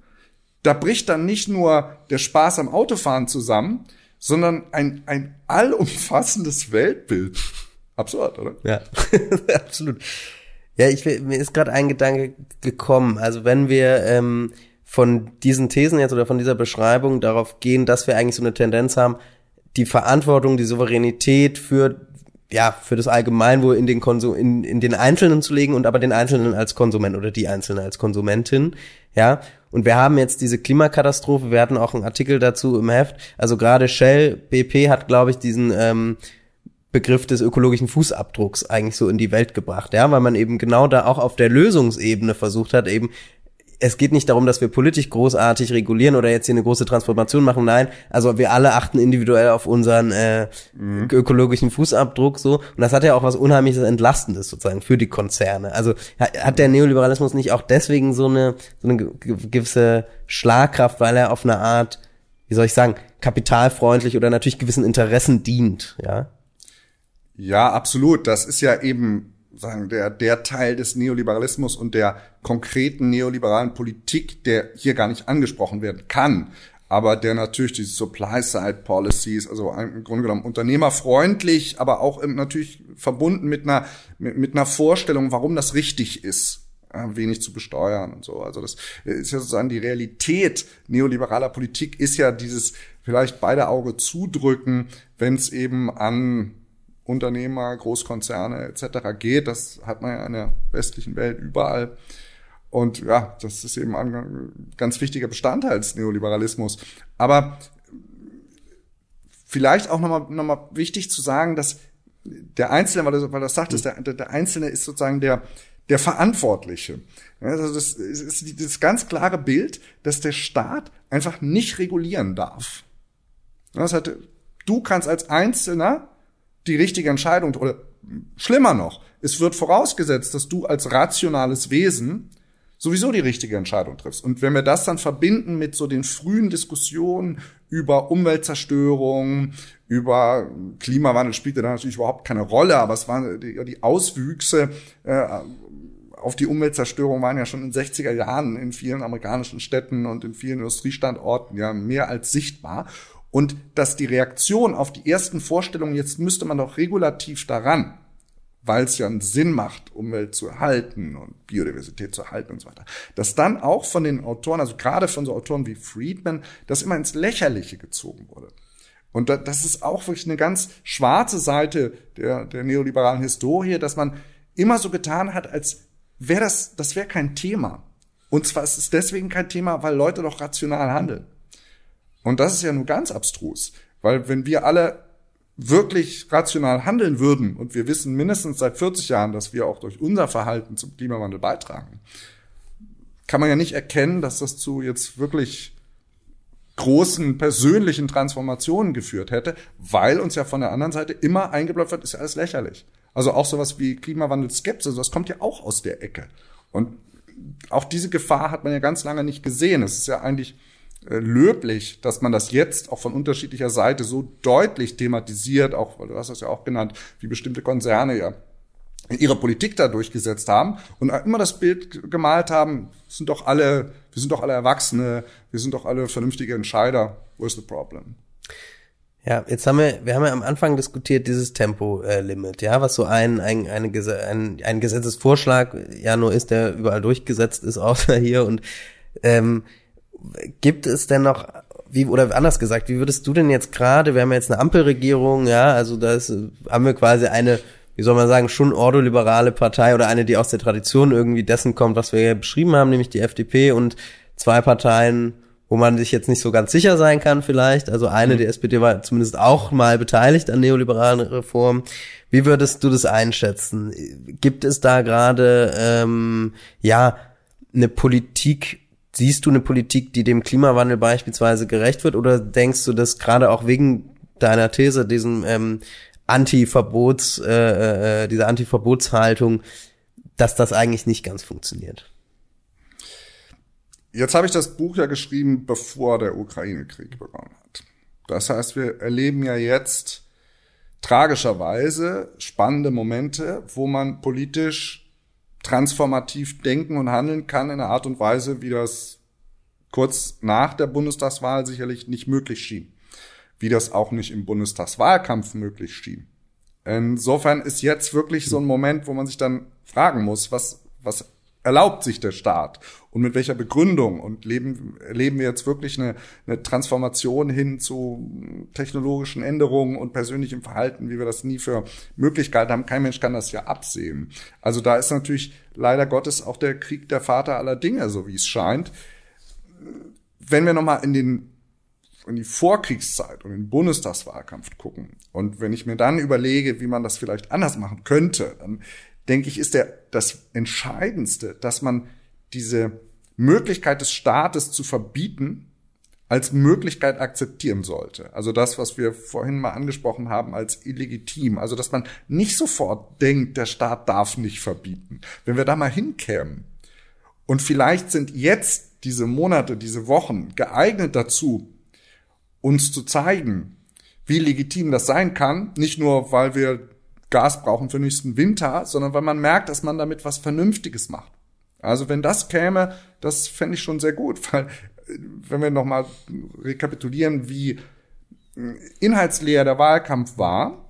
da bricht dann nicht nur der Spaß am Autofahren zusammen, sondern ein, ein allumfassendes Weltbild. Absurd, oder? Ja, absolut. Ja, ich, mir ist gerade ein Gedanke gekommen. Also wenn wir ähm, von diesen Thesen jetzt oder von dieser Beschreibung darauf gehen, dass wir eigentlich so eine Tendenz haben, die Verantwortung, die Souveränität für ja für das Allgemeinwohl in den Konsum in, in den Einzelnen zu legen und aber den Einzelnen als Konsument oder die Einzelne als Konsumentin, ja und wir haben jetzt diese Klimakatastrophe, wir hatten auch einen Artikel dazu im Heft. Also gerade Shell, BP hat, glaube ich, diesen ähm, Begriff des ökologischen Fußabdrucks eigentlich so in die Welt gebracht, ja, weil man eben genau da auch auf der Lösungsebene versucht hat, eben es geht nicht darum, dass wir politisch großartig regulieren oder jetzt hier eine große Transformation machen. Nein, also wir alle achten individuell auf unseren äh, mhm. ökologischen Fußabdruck so. Und das hat ja auch was unheimliches Entlastendes sozusagen für die Konzerne. Also hat der Neoliberalismus nicht auch deswegen so eine, so eine gewisse Schlagkraft, weil er auf eine Art, wie soll ich sagen, kapitalfreundlich oder natürlich gewissen Interessen dient, ja? Ja, absolut. Das ist ja eben sagen, der, der Teil des Neoliberalismus und der konkreten neoliberalen Politik, der hier gar nicht angesprochen werden kann, aber der natürlich die Supply-Side-Policies, also im Grunde genommen unternehmerfreundlich, aber auch natürlich verbunden mit einer, mit, mit einer Vorstellung, warum das richtig ist wenig zu besteuern und so. Also das ist ja sozusagen die Realität neoliberaler Politik ist ja dieses vielleicht beide Auge zudrücken, wenn es eben an Unternehmer, Großkonzerne etc. geht. Das hat man ja in der westlichen Welt überall. Und ja, das ist eben ein ganz wichtiger Bestandteil des Neoliberalismus. Aber vielleicht auch nochmal noch mal wichtig zu sagen, dass der Einzelne, weil du, weil das sagtest, der, der Einzelne ist sozusagen der, der Verantwortliche. Also das ist das ganz klare Bild, dass der Staat einfach nicht regulieren darf. Das heißt, du kannst als Einzelner die richtige Entscheidung oder schlimmer noch, es wird vorausgesetzt, dass du als rationales Wesen sowieso die richtige Entscheidung triffst. Und wenn wir das dann verbinden mit so den frühen Diskussionen über Umweltzerstörung, über Klimawandel spielte da natürlich überhaupt keine Rolle, aber es waren die, Auswüchse äh, auf die Umweltzerstörung waren ja schon in den 60er Jahren in vielen amerikanischen Städten und in vielen Industriestandorten ja mehr als sichtbar. Und dass die Reaktion auf die ersten Vorstellungen, jetzt müsste man doch regulativ daran, weil es ja einen Sinn macht, Umwelt zu erhalten und Biodiversität zu erhalten und so weiter. Dass dann auch von den Autoren, also gerade von so Autoren wie Friedman, das immer ins Lächerliche gezogen wurde. Und das ist auch wirklich eine ganz schwarze Seite der, der neoliberalen Historie, dass man immer so getan hat, als wäre das, das wäre kein Thema. Und zwar ist es deswegen kein Thema, weil Leute doch rational handeln. Und das ist ja nur ganz abstrus. Weil wenn wir alle wirklich rational handeln würden, und wir wissen mindestens seit 40 Jahren, dass wir auch durch unser Verhalten zum Klimawandel beitragen, kann man ja nicht erkennen, dass das zu jetzt wirklich großen persönlichen Transformationen geführt hätte, weil uns ja von der anderen Seite immer eingebläut wird, ist ja alles lächerlich. Also auch sowas wie Klimawandel-Skepsis, das kommt ja auch aus der Ecke. Und auch diese Gefahr hat man ja ganz lange nicht gesehen. Es ist ja eigentlich löblich, dass man das jetzt auch von unterschiedlicher Seite so deutlich thematisiert, auch, weil du hast das ja auch genannt, wie bestimmte Konzerne ja ihre Politik da durchgesetzt haben und immer das Bild gemalt haben, sind doch alle, wir sind doch alle Erwachsene, wir sind doch alle vernünftige Entscheider. Where's the problem? Ja, jetzt haben wir, wir haben ja am Anfang diskutiert dieses Tempolimit, ja, was so ein, ein, eine, ein, ein Gesetzesvorschlag ja nur ist, der überall durchgesetzt ist, außer hier und ähm, gibt es denn noch, wie, oder anders gesagt, wie würdest du denn jetzt gerade, wir haben jetzt eine Ampelregierung, ja, also da haben wir quasi eine, wie soll man sagen, schon ordoliberale Partei oder eine, die aus der Tradition irgendwie dessen kommt, was wir ja beschrieben haben, nämlich die FDP und zwei Parteien, wo man sich jetzt nicht so ganz sicher sein kann vielleicht. Also eine, mhm. die SPD war zumindest auch mal beteiligt an neoliberalen Reformen. Wie würdest du das einschätzen? Gibt es da gerade ähm, ja eine Politik Siehst du eine Politik, die dem Klimawandel beispielsweise gerecht wird, oder denkst du, dass gerade auch wegen deiner These, diesem ähm, Anti-Verbots, äh, äh, dieser Anti-Verbotshaltung, dass das eigentlich nicht ganz funktioniert? Jetzt habe ich das Buch ja geschrieben, bevor der Ukraine-Krieg begonnen hat. Das heißt, wir erleben ja jetzt tragischerweise spannende Momente, wo man politisch transformativ denken und handeln kann in einer Art und Weise, wie das kurz nach der Bundestagswahl sicherlich nicht möglich schien. Wie das auch nicht im Bundestagswahlkampf möglich schien. Insofern ist jetzt wirklich so ein Moment, wo man sich dann fragen muss, was, was erlaubt sich der Staat und mit welcher Begründung und leben, erleben wir jetzt wirklich eine, eine Transformation hin zu technologischen Änderungen und persönlichem Verhalten, wie wir das nie für Möglichkeit haben. Kein Mensch kann das ja absehen. Also da ist natürlich leider Gottes auch der Krieg der Vater aller Dinge, so wie es scheint. Wenn wir nochmal in den in die Vorkriegszeit und den Bundestagswahlkampf gucken und wenn ich mir dann überlege, wie man das vielleicht anders machen könnte, dann denke ich, ist der, das Entscheidendste, dass man diese Möglichkeit des Staates zu verbieten als Möglichkeit akzeptieren sollte. Also das, was wir vorhin mal angesprochen haben als illegitim. Also dass man nicht sofort denkt, der Staat darf nicht verbieten. Wenn wir da mal hinkämen und vielleicht sind jetzt diese Monate, diese Wochen geeignet dazu, uns zu zeigen, wie legitim das sein kann, nicht nur, weil wir Gas brauchen für nächsten Winter, sondern weil man merkt, dass man damit was Vernünftiges macht. Also wenn das käme, das fände ich schon sehr gut, weil wenn wir nochmal rekapitulieren, wie inhaltsleer der Wahlkampf war,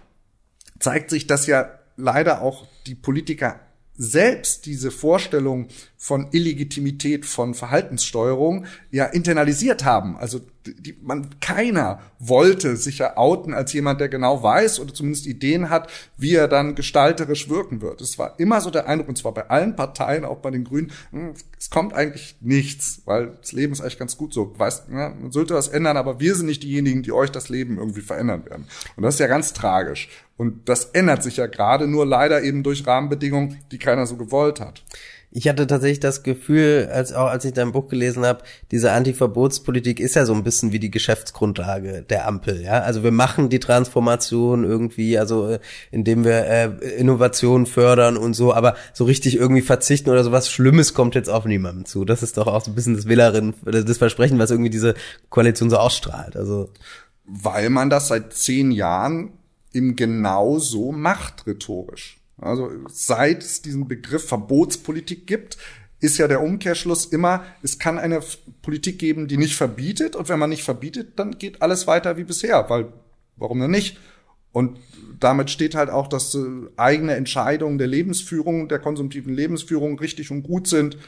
zeigt sich, dass ja leider auch die Politiker selbst diese Vorstellung von Illegitimität von Verhaltenssteuerung ja internalisiert haben. Also die, man keiner wollte sich ja outen als jemand, der genau weiß oder zumindest Ideen hat, wie er dann gestalterisch wirken wird. Es war immer so der Eindruck, und zwar bei allen Parteien, auch bei den Grünen, hm, es kommt eigentlich nichts, weil das Leben ist eigentlich ganz gut so. Weißt, ja, man sollte was ändern, aber wir sind nicht diejenigen, die euch das Leben irgendwie verändern werden. Und das ist ja ganz tragisch. Und das ändert sich ja gerade nur leider eben durch Rahmenbedingungen, die keiner so gewollt hat. Ich hatte tatsächlich das Gefühl, als auch als ich dein Buch gelesen habe, diese Anti-Verbotspolitik ist ja so ein bisschen wie die Geschäftsgrundlage der Ampel. Ja, also wir machen die Transformation irgendwie, also äh, indem wir äh, Innovation fördern und so, aber so richtig irgendwie verzichten oder sowas Schlimmes kommt jetzt auf niemandem zu. Das ist doch auch so ein bisschen das Wählerin, das Versprechen, was irgendwie diese Koalition so ausstrahlt. Also weil man das seit zehn Jahren eben genau so macht, rhetorisch. Also seit es diesen Begriff Verbotspolitik gibt, ist ja der Umkehrschluss immer, es kann eine Politik geben, die nicht verbietet. Und wenn man nicht verbietet, dann geht alles weiter wie bisher, weil warum denn nicht? Und damit steht halt auch, dass äh, eigene Entscheidungen der Lebensführung, der konsumtiven Lebensführung richtig und gut sind.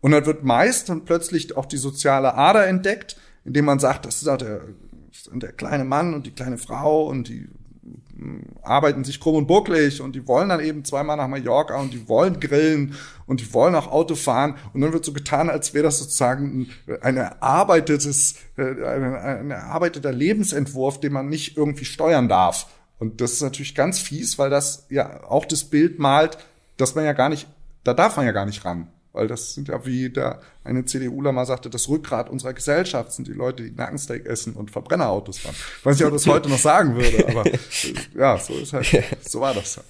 Und dann wird meist dann plötzlich auch die soziale Ader entdeckt, indem man sagt, das ist der, der kleine Mann und die kleine Frau und die arbeiten sich krumm und bucklig und die wollen dann eben zweimal nach Mallorca und die wollen grillen und die wollen auch Auto fahren und dann wird so getan, als wäre das sozusagen ein erarbeitetes, äh, ein, ein erarbeiteter Lebensentwurf, den man nicht irgendwie steuern darf. Und das ist natürlich ganz fies, weil das ja auch das Bild malt, dass man ja gar nicht, da darf man ja gar nicht ran. Weil das sind ja, wie der eine CDUler mal sagte, das Rückgrat unserer Gesellschaft sind die Leute, die Nackensteak essen und Verbrennerautos fahren. Ich weiß nicht, ob das heute noch sagen würde, aber ja, so ist halt, so war das.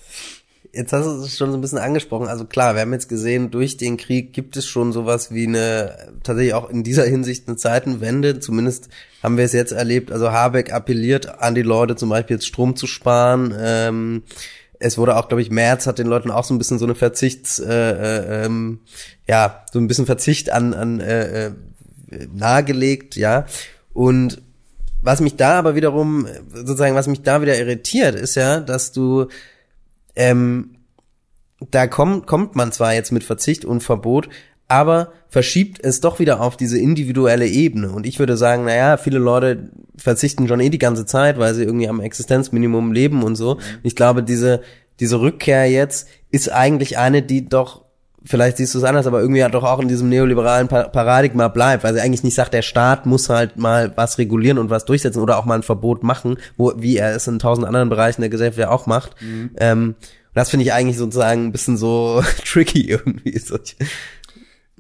Jetzt hast du es schon so ein bisschen angesprochen. Also klar, wir haben jetzt gesehen, durch den Krieg gibt es schon sowas wie eine, tatsächlich auch in dieser Hinsicht eine Zeitenwende. Zumindest haben wir es jetzt erlebt. Also Habeck appelliert an die Leute, zum Beispiel jetzt Strom zu sparen. Ähm, es wurde auch, glaube ich, März hat den Leuten auch so ein bisschen so eine Verzichts, äh, äh, ähm, ja, so ein bisschen Verzicht an, an äh, äh, nahegelegt, ja. Und was mich da aber wiederum, sozusagen, was mich da wieder irritiert, ist ja, dass du, ähm, da kommt, kommt man zwar jetzt mit Verzicht und Verbot, aber verschiebt es doch wieder auf diese individuelle Ebene. Und ich würde sagen, naja, viele Leute verzichten schon eh die ganze Zeit, weil sie irgendwie am Existenzminimum leben und so. Mhm. Ich glaube, diese, diese Rückkehr jetzt ist eigentlich eine, die doch, vielleicht siehst du es anders, aber irgendwie ja doch auch in diesem neoliberalen Paradigma bleibt, weil sie eigentlich nicht sagt, der Staat muss halt mal was regulieren und was durchsetzen oder auch mal ein Verbot machen, wo, wie er es in tausend anderen Bereichen der Gesellschaft ja auch macht. Mhm. Ähm, das finde ich eigentlich sozusagen ein bisschen so tricky irgendwie.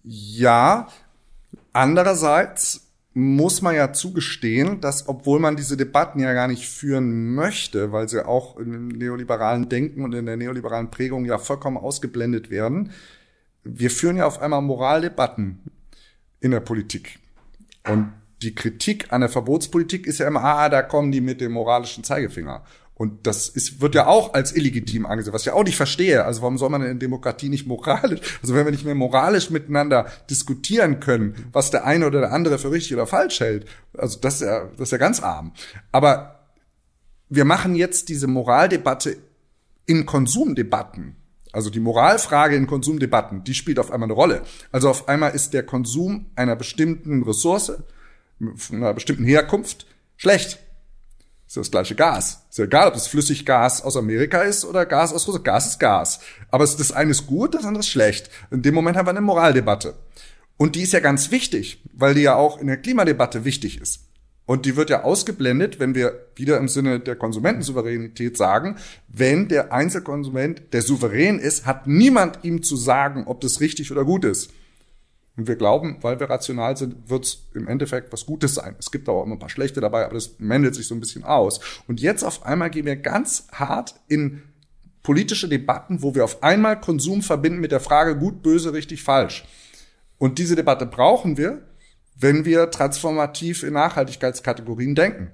Ja, andererseits muss man ja zugestehen, dass obwohl man diese Debatten ja gar nicht führen möchte, weil sie auch im neoliberalen Denken und in der neoliberalen Prägung ja vollkommen ausgeblendet werden, wir führen ja auf einmal Moraldebatten in der Politik. Und die Kritik an der Verbotspolitik ist ja immer, ah, da kommen die mit dem moralischen Zeigefinger. Und das ist, wird ja auch als illegitim angesehen, was ich auch nicht verstehe. Also warum soll man in Demokratie nicht moralisch, also wenn wir nicht mehr moralisch miteinander diskutieren können, was der eine oder der andere für richtig oder falsch hält, also das ist ja, das ist ja ganz arm. Aber wir machen jetzt diese Moraldebatte in Konsumdebatten. Also die Moralfrage in Konsumdebatten, die spielt auf einmal eine Rolle. Also auf einmal ist der Konsum einer bestimmten Ressource, einer bestimmten Herkunft, schlecht. Ist ja das gleiche Gas. Ist ja egal, ob es Flüssiggas aus Amerika ist oder Gas aus Russland. Gas ist Gas. Aber das eine ist gut, das andere ist schlecht. In dem Moment haben wir eine Moraldebatte. Und die ist ja ganz wichtig, weil die ja auch in der Klimadebatte wichtig ist. Und die wird ja ausgeblendet, wenn wir wieder im Sinne der Konsumentensouveränität sagen, wenn der Einzelkonsument, der souverän ist, hat niemand ihm zu sagen, ob das richtig oder gut ist. Und wir glauben, weil wir rational sind, wird es im Endeffekt was Gutes sein. Es gibt auch immer ein paar schlechte dabei, aber das mendelt sich so ein bisschen aus. Und jetzt auf einmal gehen wir ganz hart in politische Debatten, wo wir auf einmal Konsum verbinden mit der Frage gut, böse, richtig, falsch. Und diese Debatte brauchen wir, wenn wir transformativ in Nachhaltigkeitskategorien denken.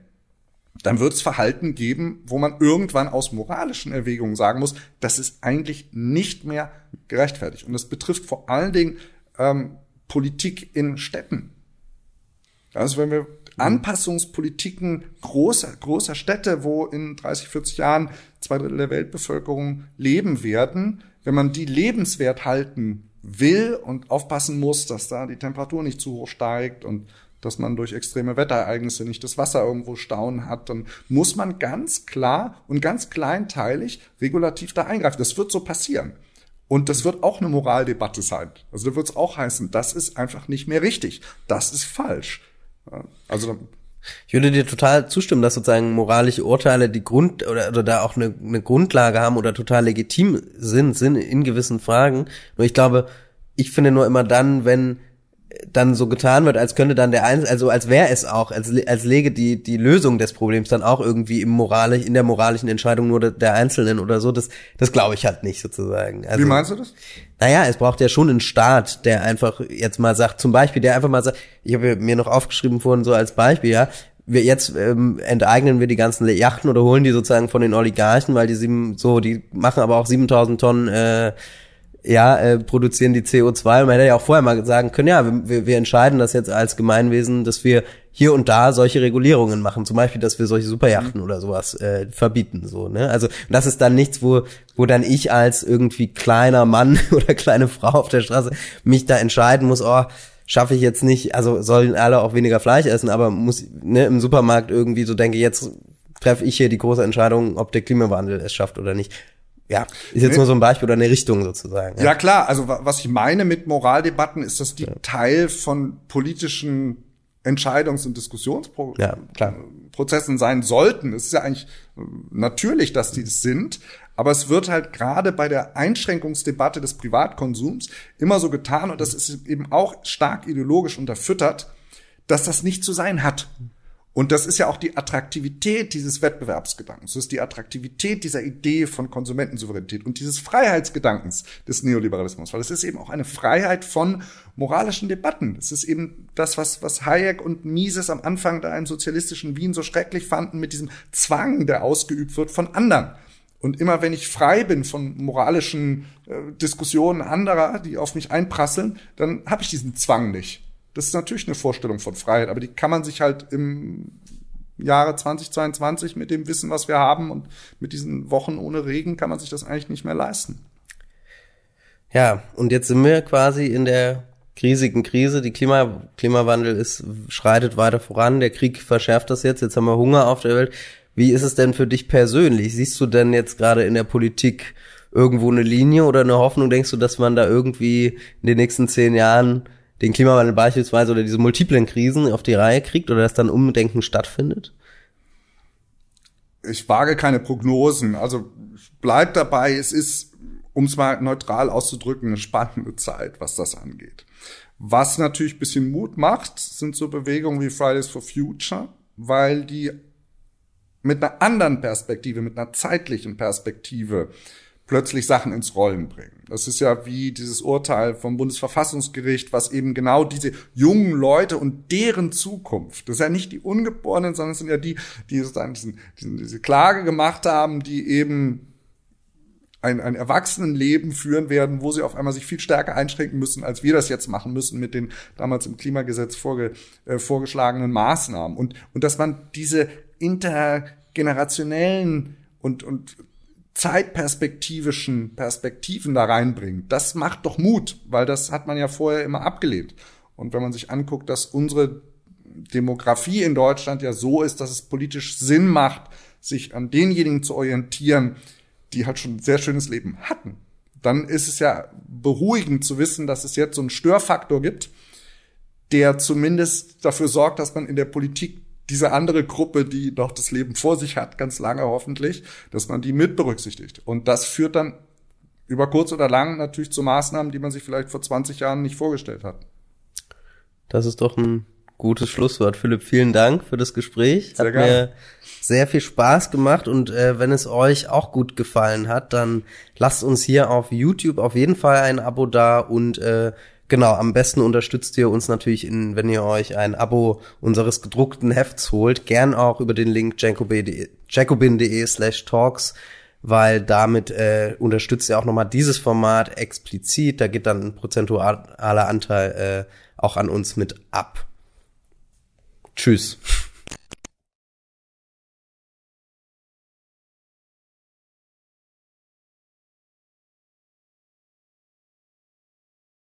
Dann wird es Verhalten geben, wo man irgendwann aus moralischen Erwägungen sagen muss, das ist eigentlich nicht mehr gerechtfertigt. Und das betrifft vor allen Dingen ähm, Politik in Städten. Also wenn wir Anpassungspolitiken großer, großer Städte, wo in 30, 40 Jahren zwei Drittel der Weltbevölkerung leben werden, wenn man die lebenswert halten will und aufpassen muss, dass da die Temperatur nicht zu hoch steigt und dass man durch extreme Wetterereignisse nicht das Wasser irgendwo stauen hat, dann muss man ganz klar und ganz kleinteilig regulativ da eingreifen. Das wird so passieren. Und das wird auch eine Moraldebatte sein. Also da wird es auch heißen, das ist einfach nicht mehr richtig. Das ist falsch. Also ich würde dir total zustimmen, dass sozusagen moralische Urteile die Grund oder, oder da auch eine, eine Grundlage haben oder total legitim sind, sind in gewissen Fragen. Nur ich glaube, ich finde nur immer dann, wenn dann so getan wird, als könnte dann der Einzel also als wäre es auch, als, als lege die, die Lösung des Problems dann auch irgendwie im moralisch, in der moralischen Entscheidung nur der, Einzelnen oder so, das, das glaube ich halt nicht sozusagen. Also, Wie meinst du das? Naja, es braucht ja schon einen Staat, der einfach jetzt mal sagt, zum Beispiel, der einfach mal sagt, ich habe mir noch aufgeschrieben vorhin so als Beispiel, ja, wir jetzt ähm, enteignen wir die ganzen Yachten oder holen die sozusagen von den Oligarchen, weil die sieben, so, die machen aber auch 7000 Tonnen äh, ja, äh, produzieren die CO2. Man hätte ja auch vorher mal sagen können, ja, wir, wir entscheiden das jetzt als Gemeinwesen, dass wir hier und da solche Regulierungen machen. Zum Beispiel, dass wir solche Superjachten mhm. oder sowas äh, verbieten. So, ne? Also das ist dann nichts, wo, wo dann ich als irgendwie kleiner Mann oder kleine Frau auf der Straße mich da entscheiden muss, oh, schaffe ich jetzt nicht, also sollen alle auch weniger Fleisch essen, aber muss ne, im Supermarkt irgendwie so denke, jetzt treffe ich hier die große Entscheidung, ob der Klimawandel es schafft oder nicht. Ja, ist jetzt nur so ein Beispiel oder eine Richtung sozusagen. Ja. ja. klar, also was ich meine mit Moraldebatten ist, dass die ja. Teil von politischen Entscheidungs- und Diskussionsprozessen ja, sein sollten. Es ist ja eigentlich äh, natürlich, dass die es sind, aber es wird halt gerade bei der Einschränkungsdebatte des Privatkonsums immer so getan, und das ist eben auch stark ideologisch unterfüttert, dass das nicht zu sein hat. Und das ist ja auch die Attraktivität dieses Wettbewerbsgedankens. Das ist die Attraktivität dieser Idee von Konsumentensouveränität und dieses Freiheitsgedankens des Neoliberalismus. Weil es ist eben auch eine Freiheit von moralischen Debatten. Es ist eben das, was, was Hayek und Mises am Anfang da im sozialistischen Wien so schrecklich fanden mit diesem Zwang, der ausgeübt wird von anderen. Und immer wenn ich frei bin von moralischen äh, Diskussionen anderer, die auf mich einprasseln, dann habe ich diesen Zwang nicht. Das ist natürlich eine Vorstellung von Freiheit, aber die kann man sich halt im Jahre 2022 mit dem Wissen, was wir haben und mit diesen Wochen ohne Regen kann man sich das eigentlich nicht mehr leisten. Ja, und jetzt sind wir quasi in der riesigen Krise. Die Klima, Klimawandel ist, schreitet weiter voran. Der Krieg verschärft das jetzt. Jetzt haben wir Hunger auf der Welt. Wie ist es denn für dich persönlich? Siehst du denn jetzt gerade in der Politik irgendwo eine Linie oder eine Hoffnung? Denkst du, dass man da irgendwie in den nächsten zehn Jahren den Klimawandel beispielsweise oder diese multiplen Krisen auf die Reihe kriegt oder dass dann Umdenken stattfindet? Ich wage keine Prognosen. Also bleibt dabei, es ist, um es mal neutral auszudrücken, eine spannende Zeit, was das angeht. Was natürlich bisschen Mut macht, sind so Bewegungen wie Fridays for Future, weil die mit einer anderen Perspektive, mit einer zeitlichen Perspektive plötzlich Sachen ins Rollen bringen. Das ist ja wie dieses Urteil vom Bundesverfassungsgericht, was eben genau diese jungen Leute und deren Zukunft, das ist ja nicht die Ungeborenen, sondern es sind ja die, die sozusagen diesen, diesen, diese Klage gemacht haben, die eben ein, ein Erwachsenenleben führen werden, wo sie auf einmal sich viel stärker einschränken müssen, als wir das jetzt machen müssen mit den damals im Klimagesetz vorge, äh, vorgeschlagenen Maßnahmen. Und, und dass man diese intergenerationellen und, und zeitperspektivischen Perspektiven da reinbringt, das macht doch Mut, weil das hat man ja vorher immer abgelehnt. Und wenn man sich anguckt, dass unsere Demografie in Deutschland ja so ist, dass es politisch Sinn macht, sich an denjenigen zu orientieren, die halt schon ein sehr schönes Leben hatten, dann ist es ja beruhigend zu wissen, dass es jetzt so einen Störfaktor gibt, der zumindest dafür sorgt, dass man in der Politik diese andere Gruppe, die noch das Leben vor sich hat, ganz lange hoffentlich, dass man die mit berücksichtigt. Und das führt dann über kurz oder lang natürlich zu Maßnahmen, die man sich vielleicht vor 20 Jahren nicht vorgestellt hat. Das ist doch ein gutes Schlusswort. Philipp, vielen Dank für das Gespräch. Sehr hat gerne. mir sehr viel Spaß gemacht und äh, wenn es euch auch gut gefallen hat, dann lasst uns hier auf YouTube auf jeden Fall ein Abo da und äh, Genau, am besten unterstützt ihr uns natürlich, in, wenn ihr euch ein Abo unseres gedruckten Hefts holt, gern auch über den Link jacobin.de slash talks, weil damit äh, unterstützt ihr auch nochmal dieses Format explizit. Da geht dann ein prozentualer Anteil äh, auch an uns mit ab. Tschüss.